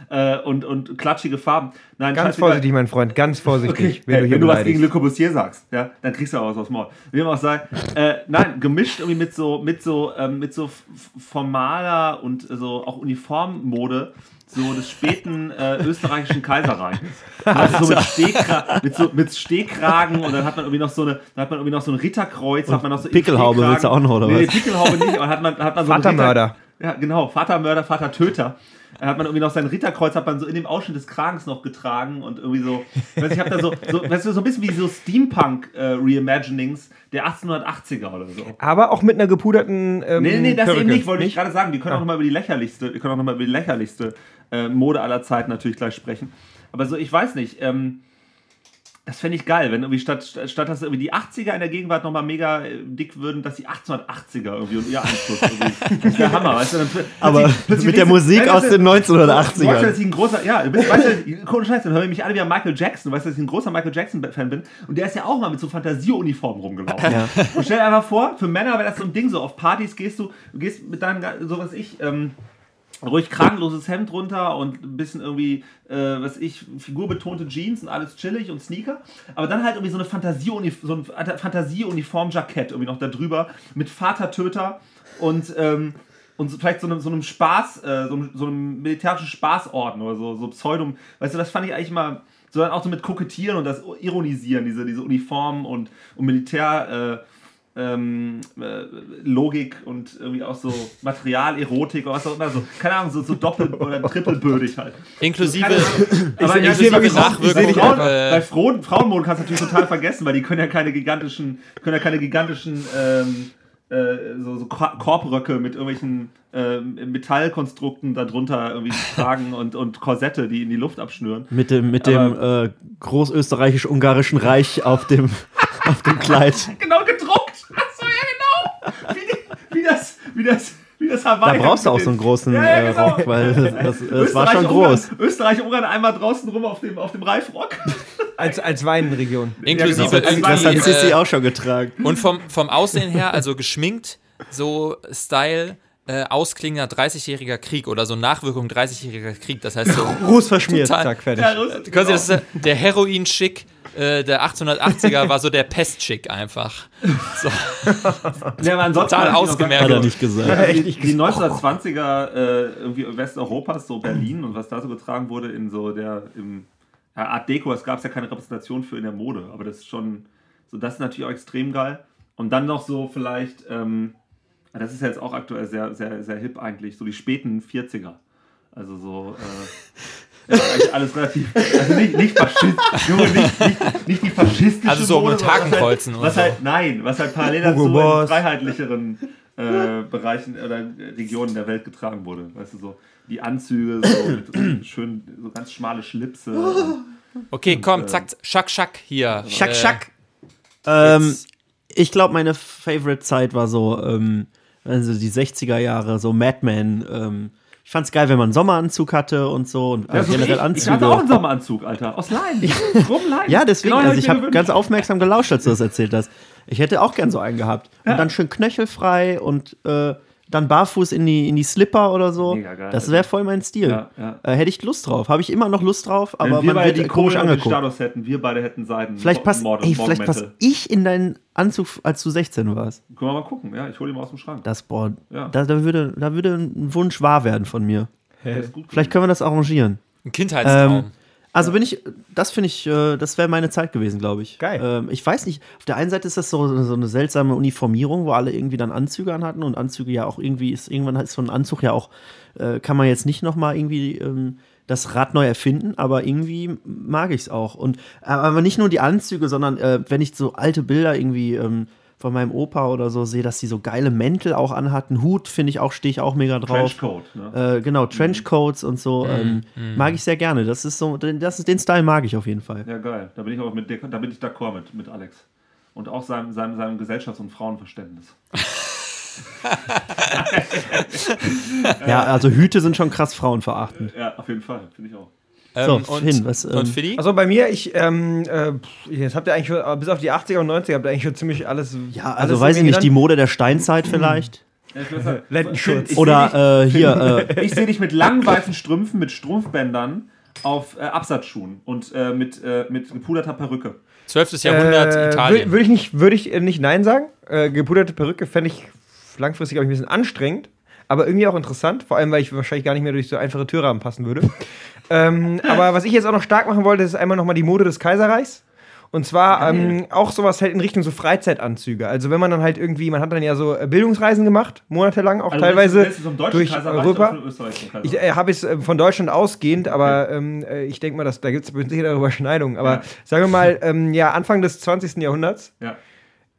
Speaker 3: Äh, und, und klatschige Farben. Nein,
Speaker 2: Ganz vorsichtig, mein Freund, ganz vorsichtig, wenn
Speaker 3: Hey,
Speaker 2: du hier
Speaker 3: wenn du was gegen. Le Corbusier sagst, ja, dann kriegst du auch was aufs Maul. Wie dem auch. Äh, nein, gemischt irgendwie mit so, mit so, ähm, mit so formaler und so auch Uniformmode so des späten äh, österreichischen Kaiserreiches. Also so mit, Stehkra mit, so, mit Stehkragen und dann hat man irgendwie noch so eine, dann hat man irgendwie noch so ein Ritterkreuz, hat man noch so
Speaker 4: Pickelhaube willst du auch noch, oder
Speaker 3: nee,
Speaker 4: was?
Speaker 3: Pickelhaube nicht, aber hat man, hat man so
Speaker 2: Vatermörder.
Speaker 3: Ritter- ja, genau, Vatermörder, Vatertöter. Dann hat man irgendwie noch sein Ritterkreuz, hat man so in dem Ausschnitt des Kragens noch getragen und irgendwie so, ich weiß, ich habe da so, so, weißt du, so ein bisschen wie so Steampunk-Reimaginings der 1880er oder so.
Speaker 2: Aber auch mit einer gepuderten. Ähm,
Speaker 3: Nee, nee, das
Speaker 2: Perücke,
Speaker 3: eben nicht, wollte ich gerade sagen. Wir können auch nochmal über die lächerlichste, wir können auch noch mal über die lächerlichste äh, Mode aller Zeiten natürlich gleich sprechen. Aber so, ich weiß nicht, ähm, das fände ich geil, wenn irgendwie statt, statt, dass irgendwie die 80er in der Gegenwart nochmal mega äh, dick würden, dass die 1880er irgendwie und ihr Einfluss irgendwie. Das wäre Hammer, weißt du? Dann
Speaker 4: Aber
Speaker 3: plötzlich- plötzlich
Speaker 4: mit der
Speaker 3: du-
Speaker 4: Musik aus den
Speaker 3: Du weißt,
Speaker 4: 1980ern.
Speaker 3: dass ich ein großer, ja, du bist, weißt du, ohne Scheiß, dann hören mich alle wieder Michael Jackson, du weißt, dass ich ein großer Michael Jackson-Fan bin und der ist ja auch mal mit so Fantasieuniformen rumgelaufen. Und stell dir einfach vor, für Männer wäre das so ein Ding, so auf Partys gehst du, du gehst mit deinem, so was ich, ähm, ruhig kragenloses Hemd runter und ein bisschen irgendwie, äh, was ich, figurbetonte Jeans und alles chillig und Sneaker. Aber dann halt irgendwie so eine Fantasie so ein Fantasieuniform-Jackett irgendwie noch da drüber mit Vatertöter und, ähm, und vielleicht so einem, so einem Spaß, äh, so, einem, so einem militärischen Spaßorden oder so, so Pseudum. Weißt du, das fand ich eigentlich mal, so dann auch so mit Kokettieren und das Ironisieren, diese, diese Uniformen und, und Militär, äh, ähm, äh, Logik und irgendwie auch so Materialerotik oder was auch immer, so, keine Ahnung, so, so doppel- oder trippelbödig halt.
Speaker 1: Inklusive,
Speaker 3: Aber
Speaker 2: ich
Speaker 3: inklusive
Speaker 2: wirklich-
Speaker 3: Nachwirkungen.
Speaker 2: ich sehe dich
Speaker 3: Frauen,
Speaker 1: auch, äh,
Speaker 3: bei Frauen, Frauenmode kannst du natürlich total vergessen, weil die können ja keine gigantischen, können ja keine gigantischen ähm, äh, so, so Kor- Korbröcke mit irgendwelchen ähm, Metallkonstrukten darunter irgendwie tragen und, und Korsette, die in die Luft abschnüren.
Speaker 4: Mit dem, mit dem äh, großösterreichisch-ungarischen Reich auf dem, auf dem Kleid.
Speaker 3: Genau gedruckt! Achso, ja genau! Wie, die, wie das, wie das, das
Speaker 4: Da
Speaker 3: Hawaii.
Speaker 4: brauchst du auch so einen großen
Speaker 3: Ja, ja,
Speaker 4: äh,
Speaker 3: genau.
Speaker 4: Rock, weil das, das war schon groß.
Speaker 3: Österreich-Ungarn einmal draußen rum auf dem, auf dem Reifrock.
Speaker 2: Als, als Weinregion.
Speaker 1: inklusive
Speaker 3: genau.
Speaker 1: irgendwie,
Speaker 4: Das hat Sissi
Speaker 1: äh,
Speaker 4: auch schon getragen.
Speaker 1: und vom, vom Aussehen her, also geschminkt, so Style, äh, ausklingender 30-jähriger Krieg oder so Nachwirkung 30-jähriger Krieg. Das heißt so,
Speaker 2: Ruß verschmiert,
Speaker 1: Total.
Speaker 2: zack, fertig.
Speaker 3: Ja, Russ-
Speaker 1: quasi das der Heroin-Schick äh, der 1880er war so der Pest-Schick einfach. So,
Speaker 3: Ja, aber ansonsten
Speaker 1: total ausgemerkt.
Speaker 4: Hat er nicht gesagt.
Speaker 3: Ja,
Speaker 2: Echt
Speaker 3: die, die 1920er äh, irgendwie Westeuropas, so Berlin und was da so getragen wurde in so der im ja, Art Deco, es gab ja keine Repräsentation für in der Mode, aber das ist schon so, das ist natürlich auch extrem geil. Und dann noch so vielleicht, ähm, Das ist ja jetzt auch aktuell sehr, sehr, sehr hip eigentlich, so die späten 40er. Also so, äh, eigentlich alles relativ, also nicht, nicht faschistisch, Junge, nicht, nicht, nicht die faschistische
Speaker 1: Also so
Speaker 3: Mode,
Speaker 1: mit
Speaker 3: was
Speaker 1: Hakenkreuzen
Speaker 3: halt,
Speaker 1: und
Speaker 3: was
Speaker 1: so.
Speaker 3: halt, Nein, was halt parallel dazu
Speaker 2: Hugo
Speaker 3: in freiheitlicheren äh, Bereichen oder Regionen der Welt getragen wurde. Weißt du, so die Anzüge, so mit schön, so ganz schmale Schlipse. und-
Speaker 1: Okay, komm,
Speaker 3: äh,
Speaker 1: zack, schack, schack hier.
Speaker 4: Schack,
Speaker 1: Äh,
Speaker 4: schack. Ähm, ich glaube, meine Favorite-Zeit war so, ähm, also die 60er Jahre, so Mad Men. Ähm, ich fand's geil, wenn man einen Sommeranzug hatte und so und
Speaker 3: Ja,
Speaker 4: äh,
Speaker 3: so
Speaker 4: generell
Speaker 3: ich, ich hatte auch einen
Speaker 4: Anzüge.
Speaker 3: Sommeranzug, Alter. Aus Leinen. Krumm Leinen.
Speaker 4: Ja, deswegen,
Speaker 3: Genau,
Speaker 4: also ich habe ganz aufmerksam gelauscht, als du das erzählt hast. Ich hätte auch gern so einen gehabt. Und dann schön knöchelfrei und äh, dann barfuß in die, in die Slipper oder so.
Speaker 3: Mega geil,
Speaker 4: das
Speaker 3: Alter.
Speaker 4: wäre voll mein Stil.
Speaker 3: Ja, ja.
Speaker 4: Äh, hätte ich Lust drauf. Habe ich immer noch Lust drauf,
Speaker 3: Wenn
Speaker 4: aber
Speaker 3: wir
Speaker 4: man
Speaker 3: beide
Speaker 4: wird
Speaker 3: die
Speaker 4: komisch angeguckt.
Speaker 3: Status hätten, wir beide hätten Seiden.
Speaker 4: Vielleicht passt,
Speaker 3: Mord-
Speaker 4: ey, vielleicht passe
Speaker 3: Morgenmäntel.
Speaker 4: ich in deinen Anzug, als du 16 warst.
Speaker 3: Können wir mal gucken, ja, ich hole ihn mal aus dem Schrank.
Speaker 4: Das, boah,
Speaker 3: Ja.
Speaker 4: da, da, würde, da würde ein Wunsch wahr werden von mir.
Speaker 3: Gut
Speaker 4: Vielleicht können wir das arrangieren.
Speaker 1: Ein Kindheitstraum.
Speaker 4: Ähm, also bin ich, das finde ich, äh, das wäre meine Zeit gewesen, glaube ich.
Speaker 2: Geil.
Speaker 4: Ähm, ich weiß nicht, auf der einen Seite ist das so, so eine seltsame Uniformierung, wo alle irgendwie dann Anzüge anhatten und Anzüge ja auch irgendwie ist, irgendwann ist so ein Anzug ja auch, äh, kann man jetzt nicht nochmal irgendwie ähm, das Rad neu erfinden, aber irgendwie mag ich es auch. Und äh, aber nicht nur die Anzüge, sondern wenn ich so alte Bilder irgendwie ähm, von meinem Opa oder so sehe, dass die so geile Mäntel auch anhatten, Hut finde ich auch, stehe ich auch mega drauf.
Speaker 3: Trenchcoat, ne?
Speaker 4: Äh, genau, Trenchcoats und so. Ähm, Mag ich sehr gerne. Das ist so, den- das ist, den Style mag ich auf jeden Fall.
Speaker 3: Ja, geil. Da bin ich auch mit, da bin ich d'accord mit, mit Alex. Und auch seinem, seinem, seinem Gesellschafts- und Frauenverständnis.
Speaker 4: Ja, also Hüte sind schon krass frauenverachtend.
Speaker 3: Ja, auf jeden Fall, finde ich auch.
Speaker 4: So,
Speaker 1: Ähm, und,
Speaker 4: Finn, was, ähm,
Speaker 1: und Fiddy?
Speaker 2: Also bei mir, ich, ähm, äh, jetzt habt ihr eigentlich, schon- bis auf die 80er und 90er, habt ihr eigentlich schon ziemlich alles.
Speaker 4: Ja,
Speaker 2: alles
Speaker 4: also weiß ich nicht, die. Mode der Steinzeit vielleicht.
Speaker 3: Weiß halt,
Speaker 2: Lendenschutz.
Speaker 3: ich
Speaker 4: Oder äh, hier, äh,
Speaker 3: dich, ich sehe dich mit langen weißen Strümpfen, mit Strumpfbändern auf äh, Absatzschuhen und äh, mit, äh, mit gepuderter Perücke.
Speaker 1: 12. Jahrhundert
Speaker 2: Äh,
Speaker 1: Italien.
Speaker 2: Würde ich, nicht, würd ich nicht Nein sagen. Äh, gepuderte Perücke fände ich langfristig, glaube ich, ein bisschen anstrengend. Aber irgendwie auch interessant. Vor allem, weil ich wahrscheinlich gar nicht mehr durch so einfache Türrahmen passen würde. Ähm, aber was ich jetzt auch noch stark machen wollte, ist einmal nochmal die Mode des Kaiserreichs. Und zwar ähm, auch sowas halt in Richtung so Freizeitanzüge. Also wenn man dann halt irgendwie, man hat dann ja so äh, Bildungsreisen gemacht, monatelang auch
Speaker 3: Also
Speaker 2: teilweise
Speaker 3: du deutschen
Speaker 2: durch
Speaker 3: Kaiserreich
Speaker 2: Europa. Ich äh, habe es äh, von Deutschland ausgehend, aber ähm, äh, ich denke mal, dass, da gibt es sicher Überschneidungen. Aber
Speaker 3: Ja.
Speaker 2: sagen wir mal, ähm, ja, Anfang des 20. Jahrhunderts.
Speaker 3: ja,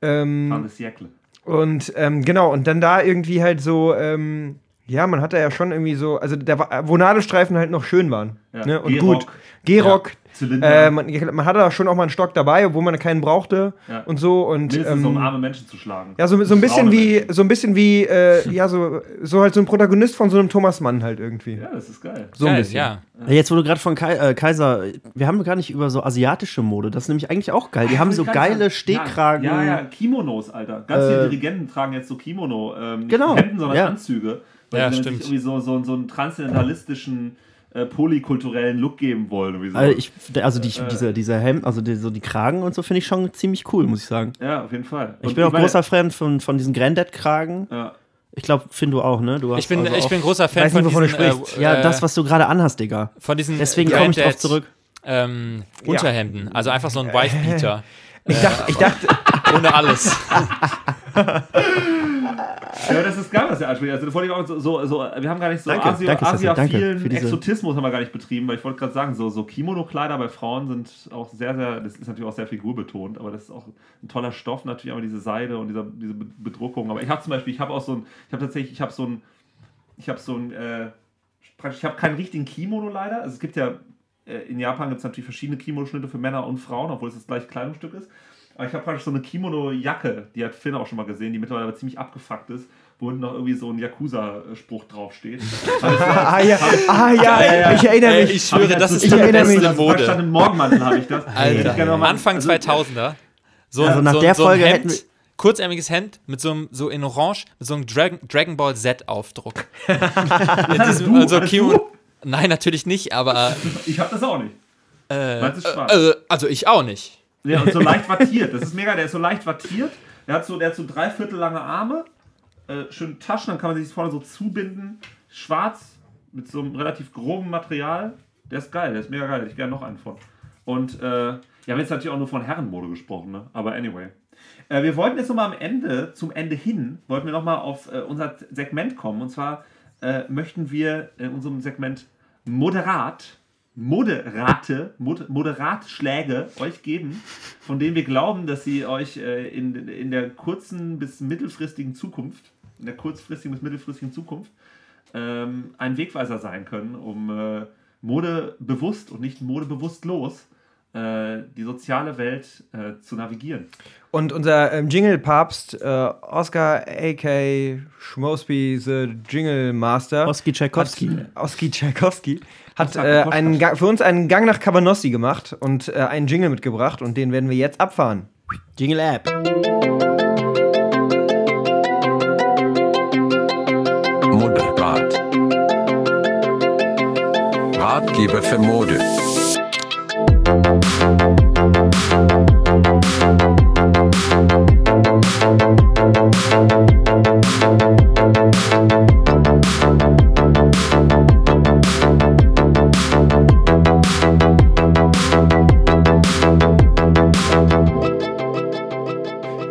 Speaker 2: Ähm,
Speaker 3: Van de Siècle.
Speaker 2: und ähm, genau, und dann da irgendwie halt so, ähm, ja, man hatte ja schon irgendwie so, also wo Nadelstreifen halt noch schön waren.
Speaker 3: Ja.
Speaker 2: Ne? Und gut. Gehrock.
Speaker 3: Zylinder.
Speaker 2: Äh, man, man hatte da schon auch mal einen Stock dabei, obwohl man keinen brauchte
Speaker 3: Ja.
Speaker 2: und so. Und
Speaker 3: Mindestens um
Speaker 2: ähm,
Speaker 3: arme Menschen zu schlagen.
Speaker 2: ja, so, so ein bisschen
Speaker 3: Braune
Speaker 2: wie,
Speaker 3: Menschen.
Speaker 2: so ein bisschen wie, äh, ja, so, so halt so ein Protagonist von so einem Thomas Mann halt irgendwie.
Speaker 3: Ja, das ist geil.
Speaker 2: So ein
Speaker 1: Geil,
Speaker 2: bisschen.
Speaker 1: ja.
Speaker 4: jetzt wo du gerade von Kai, äh, Kaiser, wir haben gar nicht über so asiatische Mode, das ist nämlich eigentlich auch geil. Die haben so geile
Speaker 3: sagen.
Speaker 4: Stehkragen.
Speaker 3: Ja, ja, ja, Kimonos, Alter. Ganz viele
Speaker 4: Äh,
Speaker 3: Dirigenten tragen jetzt so Kimono. Ähm, nicht
Speaker 4: Genau,
Speaker 3: Hemden, sondern
Speaker 4: ja.
Speaker 3: Anzüge. Weil
Speaker 1: Ja,
Speaker 3: sie
Speaker 1: stimmt.
Speaker 3: irgendwie so, so, so einen transzendentalistischen, äh, polykulturellen Look geben wollen. So.
Speaker 4: Also, ich, also die,
Speaker 3: Äh.
Speaker 4: diese, diese Hemd, also die, so die Kragen und so finde ich schon ziemlich cool, muss ich sagen.
Speaker 3: ja, auf jeden Fall.
Speaker 4: Ich
Speaker 3: Und
Speaker 4: bin auch
Speaker 3: meine-
Speaker 4: großer Fan von, von diesen Granddad-Kragen.
Speaker 3: Ja.
Speaker 4: Ich glaube, Finn, du auch, ne? Du hast
Speaker 1: Ich bin,
Speaker 4: also
Speaker 1: ich bin großer Fan
Speaker 2: Weiß nicht,
Speaker 1: von
Speaker 2: wovon
Speaker 1: diesen,
Speaker 2: du sprichst.
Speaker 1: äh,
Speaker 4: Ja,
Speaker 1: äh,
Speaker 4: das, was du gerade anhast, Digga.
Speaker 1: von diesen
Speaker 4: Deswegen komme ich drauf zurück.
Speaker 1: Ähm, Unterhemden, also einfach so ein Wife-Beater.
Speaker 2: Ich dachte, ich dachte,
Speaker 1: ohne alles.
Speaker 3: Ja, das ist geil, was der anspricht. Also, ich auch so, so, so, wir haben gar nicht so
Speaker 4: Danke,
Speaker 3: Asio,
Speaker 4: danke, Cecil, danke diese-
Speaker 3: Exotismus haben wir gar nicht betrieben, weil ich wollte gerade sagen, so, so Kimono-Kleider bei Frauen sind auch sehr, sehr, das ist natürlich auch sehr figurbetont, aber das ist auch ein toller Stoff, natürlich aber diese Seide und dieser, diese Be- Bedruckung. Aber ich habe zum Beispiel, ich habe auch so ein, ich habe tatsächlich, ich habe so ein, ich habe so ein, äh, praktisch, ich habe keinen richtigen Kimono leider. Also es gibt ja, in Japan gibt es natürlich verschiedene Kimono-Schnitte für Männer und Frauen, obwohl es das gleiche Kleidungsstück ist. Aber ich habe praktisch so eine Kimono-Jacke, die hat Finn auch schon mal gesehen, die mittlerweile aber ziemlich abgefuckt ist, wo hinten noch irgendwie so ein Yakuza-Spruch draufsteht.
Speaker 2: ah ja, ah ja,
Speaker 3: ja, ja.
Speaker 2: ich erinnere
Speaker 1: Ey,
Speaker 2: mich.
Speaker 1: ich schwöre, das ist
Speaker 2: ich
Speaker 1: die
Speaker 2: erinnere mich.
Speaker 1: beste
Speaker 3: das war statt
Speaker 1: Mode.
Speaker 3: im Morgenmantel habe ich das. Ich
Speaker 1: Alter,
Speaker 3: noch mal-
Speaker 1: Anfang
Speaker 3: also,
Speaker 1: 2000er. So,
Speaker 4: Also nach
Speaker 1: so,
Speaker 4: der
Speaker 1: so ein
Speaker 4: Folge
Speaker 1: Hemd,
Speaker 4: hätten wir-
Speaker 1: kurzärmeliges Hemd mit so einem, so in Orange, mit so einem Dragon, Dragon Ball Z-Aufdruck. also
Speaker 3: Hattest
Speaker 1: Kimono. Nein, natürlich nicht, aber
Speaker 3: Ich habe das auch nicht.
Speaker 1: äh,
Speaker 3: Meinst du Spaß?
Speaker 1: äh, also ich auch nicht.
Speaker 3: Ja, und so leicht wattiert. Das ist mega, der ist so leicht wattiert. Der hat so, der hat so dreiviertel lange Arme, äh, schöne Taschen, dann kann man sich das vorne so zubinden. Schwarz, mit so einem relativ groben Material. Der ist geil, der ist mega geil. Ich gerne noch einen von. Und äh, ja, wir haben jetzt natürlich auch nur von Herrenmode gesprochen, ne? Aber anyway. Äh, wir wollten jetzt nochmal am Ende, zum Ende hin, wollten wir nochmal auf äh, unser Segment kommen. Und zwar äh, möchten wir in unserem Segment moderat, moderate, mod, Moderatschläge euch geben, von denen wir glauben, dass sie euch äh, in, in der kurzen bis mittelfristigen Zukunft, in der kurzfristigen bis mittelfristigen Zukunft, ähm, ein Wegweiser sein können, um äh, modebewusst und nicht modebewusstlos äh, die soziale Welt äh, zu navigieren.
Speaker 2: Und unser ähm, Jingle-Papst, äh, Oscar A.K. Schmosby, the Jingle Master.
Speaker 4: Oski Tchaikovsky.
Speaker 2: Hat, Oski Tchaikovsky. Hat äh, einen für uns einen Gang nach Cabanossi gemacht und äh, einen Jingle mitgebracht und den werden wir jetzt abfahren.
Speaker 4: Jingle App.
Speaker 5: Moderat. Ratgeber für Mode.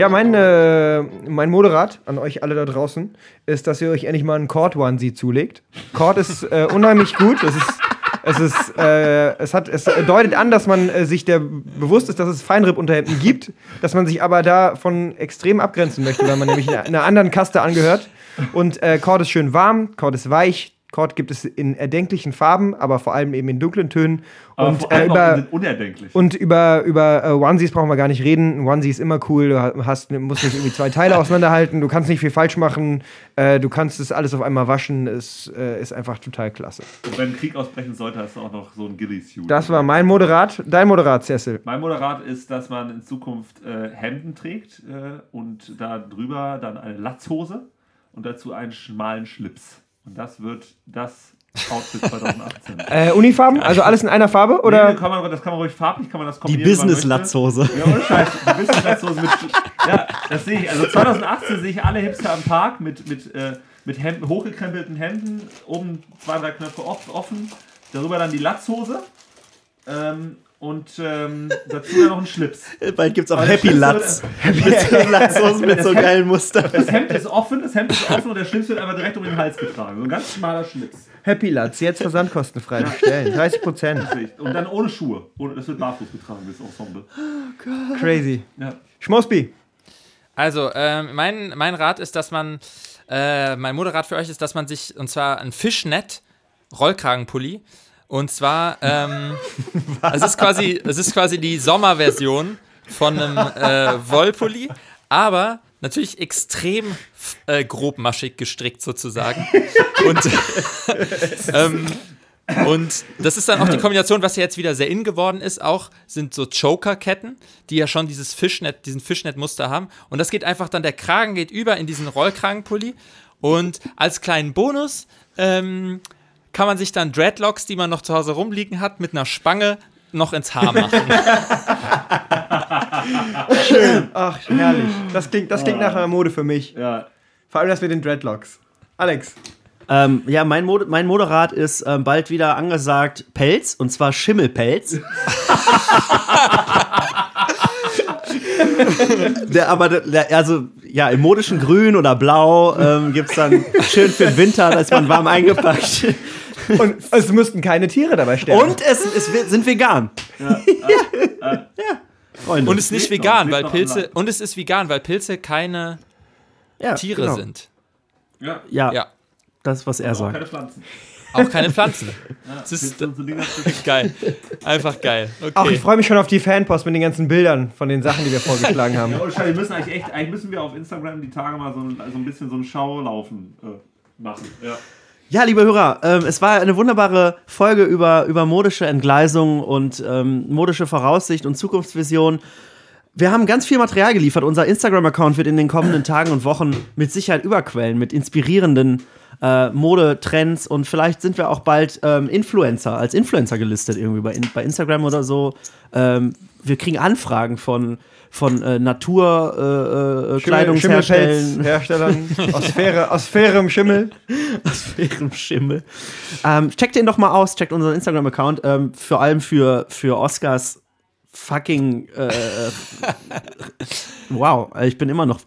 Speaker 2: Ja, mein, äh, mein Moderat an euch alle da draußen ist, dass ihr euch endlich mal einen Cord Onesie zulegt. Cord ist äh, unheimlich gut. Es ist, es ist, äh, es hat, es deutet an, dass man äh, sich der bewusst ist, dass es Feinripp-Unterhemden gibt, dass man sich aber davon extrem abgrenzen möchte, weil man nämlich einer, einer anderen Kaste angehört. Und äh, Cord ist schön warm, Cord ist weich. Cord gibt es in erdenklichen Farben, aber vor allem eben in dunklen Tönen.
Speaker 3: Aber
Speaker 2: und äh, über,
Speaker 3: unerdenklich.
Speaker 2: und über, über äh, Onesies brauchen wir gar nicht reden. Ein Onesie ist immer cool. Du ha- hast, musst nicht irgendwie zwei Teile auseinanderhalten. Du kannst nicht viel falsch machen. Äh, du kannst es alles auf einmal waschen. Es äh, ist einfach total klasse.
Speaker 3: Und wenn ein Krieg ausbrechen sollte, hast du auch noch so ein Ghillie-Suit.
Speaker 2: Das war mein Moderat. Dein Moderat, Cecil.
Speaker 3: Mein Moderat ist, dass man in Zukunft äh, Hemden trägt äh, und da drüber dann eine Latzhose und dazu einen schmalen Schlips. Und das wird das Outfit 2018.
Speaker 2: Äh, Unifarben? Also alles in einer Farbe?
Speaker 3: Nee,
Speaker 2: Oder?
Speaker 3: kann man, das kann man ruhig farblich, kann man das
Speaker 4: Die
Speaker 3: kombinieren. möchte.
Speaker 4: Business-Latzhose.
Speaker 3: Ja, ohne Scheiß. Die Business-Latzhose mit. Ja, das sehe ich. Also 2018 sehe ich alle Hipster am Park mit, mit, äh, mit Hemden, hochgekrempelten Hemden, oben zwei, drei Knöpfe off- offen, darüber dann die Latzhose ähm, und ähm, dazu dann noch ein Schlips.
Speaker 4: Bald gibt's auch
Speaker 3: Aber der
Speaker 4: Happy Latz. mit so Latzhosen mit so geilen Mustern.
Speaker 3: Das Hemd ist offen, das Hemd ist offen und der Schlips wird einfach direkt um den Hals getragen. So ein ganz schmaler Schlips.
Speaker 2: Happy Latz, jetzt versandkostenfrei bestellen. 30 Prozent.
Speaker 3: Und dann ohne Schuhe. Ohne, das wird barfuß getragen, das Ensemble.
Speaker 2: Crazy.
Speaker 3: Ja.
Speaker 2: Schmosby.
Speaker 1: Also, ähm, mein, mein Rat ist, dass man, äh, mein Moderat für euch ist, dass man sich, und zwar ein Fischnet Rollkragenpulli, und zwar, ähm, es ist quasi, es ist quasi die Sommerversion von einem äh, Wollpulli, aber natürlich extrem äh, grobmaschig gestrickt sozusagen. Und, ähm, und das ist dann auch die Kombination, was ja jetzt wieder sehr in geworden ist, auch sind so Choker-Ketten, die ja schon dieses Fischnet, diesen Fischnet-Muster haben. Und das geht einfach dann, der Kragen geht über in diesen Rollkragenpulli. Und als kleinen Bonus ähm, kann man sich dann Dreadlocks, die man noch zu Hause rumliegen hat, mit einer Spange noch ins Haar machen.
Speaker 2: Ach, herrlich. Das klingt, das klingt nach einer Mode für mich.
Speaker 3: Ja.
Speaker 2: Vor allem das mit den Dreadlocks. Alex.
Speaker 4: Ähm, ja, mein, Mod mein Moderat ist ähm, bald wieder angesagt Pelz, und zwar Schimmelpelz. der, aber der- also ja, im modischen Grün oder Blau ähm, gibt es dann schön für den Winter, da ist man warm eingepackt.
Speaker 2: Und es müssten keine Tiere dabei sterben.
Speaker 4: Und es, es sind vegan. Ja. ja. Freunde.
Speaker 1: Und es ist nicht
Speaker 3: noch,
Speaker 1: vegan, weil Pilze, und es ist vegan, weil Pilze keine
Speaker 4: ja,
Speaker 1: Tiere
Speaker 4: genau.
Speaker 1: sind.
Speaker 3: Ja.
Speaker 4: Ja,
Speaker 1: Ja.
Speaker 4: das ist, was er sagt.
Speaker 3: keine Pflanzen.
Speaker 1: Auch keine Pflanzen.
Speaker 3: Ja,
Speaker 1: Es ist- Geil. Einfach geil. Okay.
Speaker 2: Auch ich freue mich schon auf die Fanpost mit den ganzen Bildern von den Sachen, die wir vorgeschlagen haben.
Speaker 3: Ja, Scheiß, wir müssen eigentlich echt, eigentlich müssen wir auf Instagram die Tage mal so, ein- so ein bisschen so ein Schaulaufen äh, machen. Ja.
Speaker 4: Ja, liebe Hörer, ähm, es war eine wunderbare Folge über, über modische Entgleisung und ähm, modische Voraussicht und Zukunftsvision. Wir haben ganz viel Material geliefert. Unser Instagram-Account wird in den kommenden Tagen und Wochen mit Sicherheit überquellen mit inspirierenden äh, Modetrends und vielleicht sind wir auch bald ähm, Influencer, als Influencer gelistet irgendwie bei, bei Instagram oder so. Ähm, wir kriegen Anfragen von, von äh, Natur, äh, äh.
Speaker 2: Herstellern aus, Sphäre, aus fairem Schimmel.
Speaker 4: ihrem Schimmel. Ähm, checkt den doch mal aus, checkt unseren Instagram-Account, ähm, vor allem für, für Oscars fucking. Äh, wow, ich bin immer noch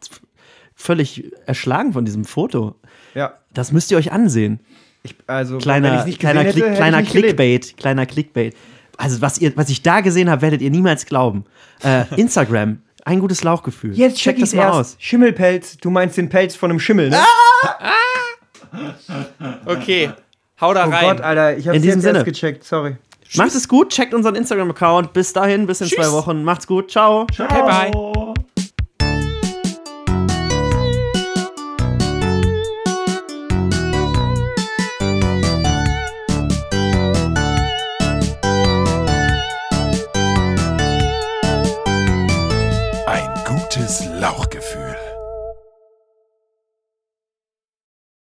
Speaker 4: völlig erschlagen von diesem Foto.
Speaker 2: Ja.
Speaker 4: Das müsst ihr euch ansehen.
Speaker 2: Ich, also,
Speaker 4: Kleiner, kleiner, Klick,
Speaker 2: hätte, hätte
Speaker 4: kleiner
Speaker 2: ich nicht gelebt.
Speaker 4: Clickbait, kleiner Clickbait. Also was ihr, was ich da gesehen habe, werdet ihr niemals glauben. Äh, Instagram, ein gutes Lauchgefühl.
Speaker 2: Jetzt check
Speaker 4: Checkt das mal
Speaker 2: erst.
Speaker 4: aus.
Speaker 2: Schimmelpelz, du meinst den Pelz von einem Schimmel, ne?
Speaker 1: Okay, hau da
Speaker 2: oh
Speaker 1: rein.
Speaker 2: Gott, Alter, ich hab's
Speaker 4: In diesem
Speaker 2: jetzt erst
Speaker 4: Sinne.
Speaker 2: gecheckt, sorry.
Speaker 4: Macht es gut, checkt unseren Instagram-Account. Bis dahin, bis in
Speaker 1: Tschüss.
Speaker 4: zwei Wochen. Macht's gut, ciao.
Speaker 1: Bye, bye.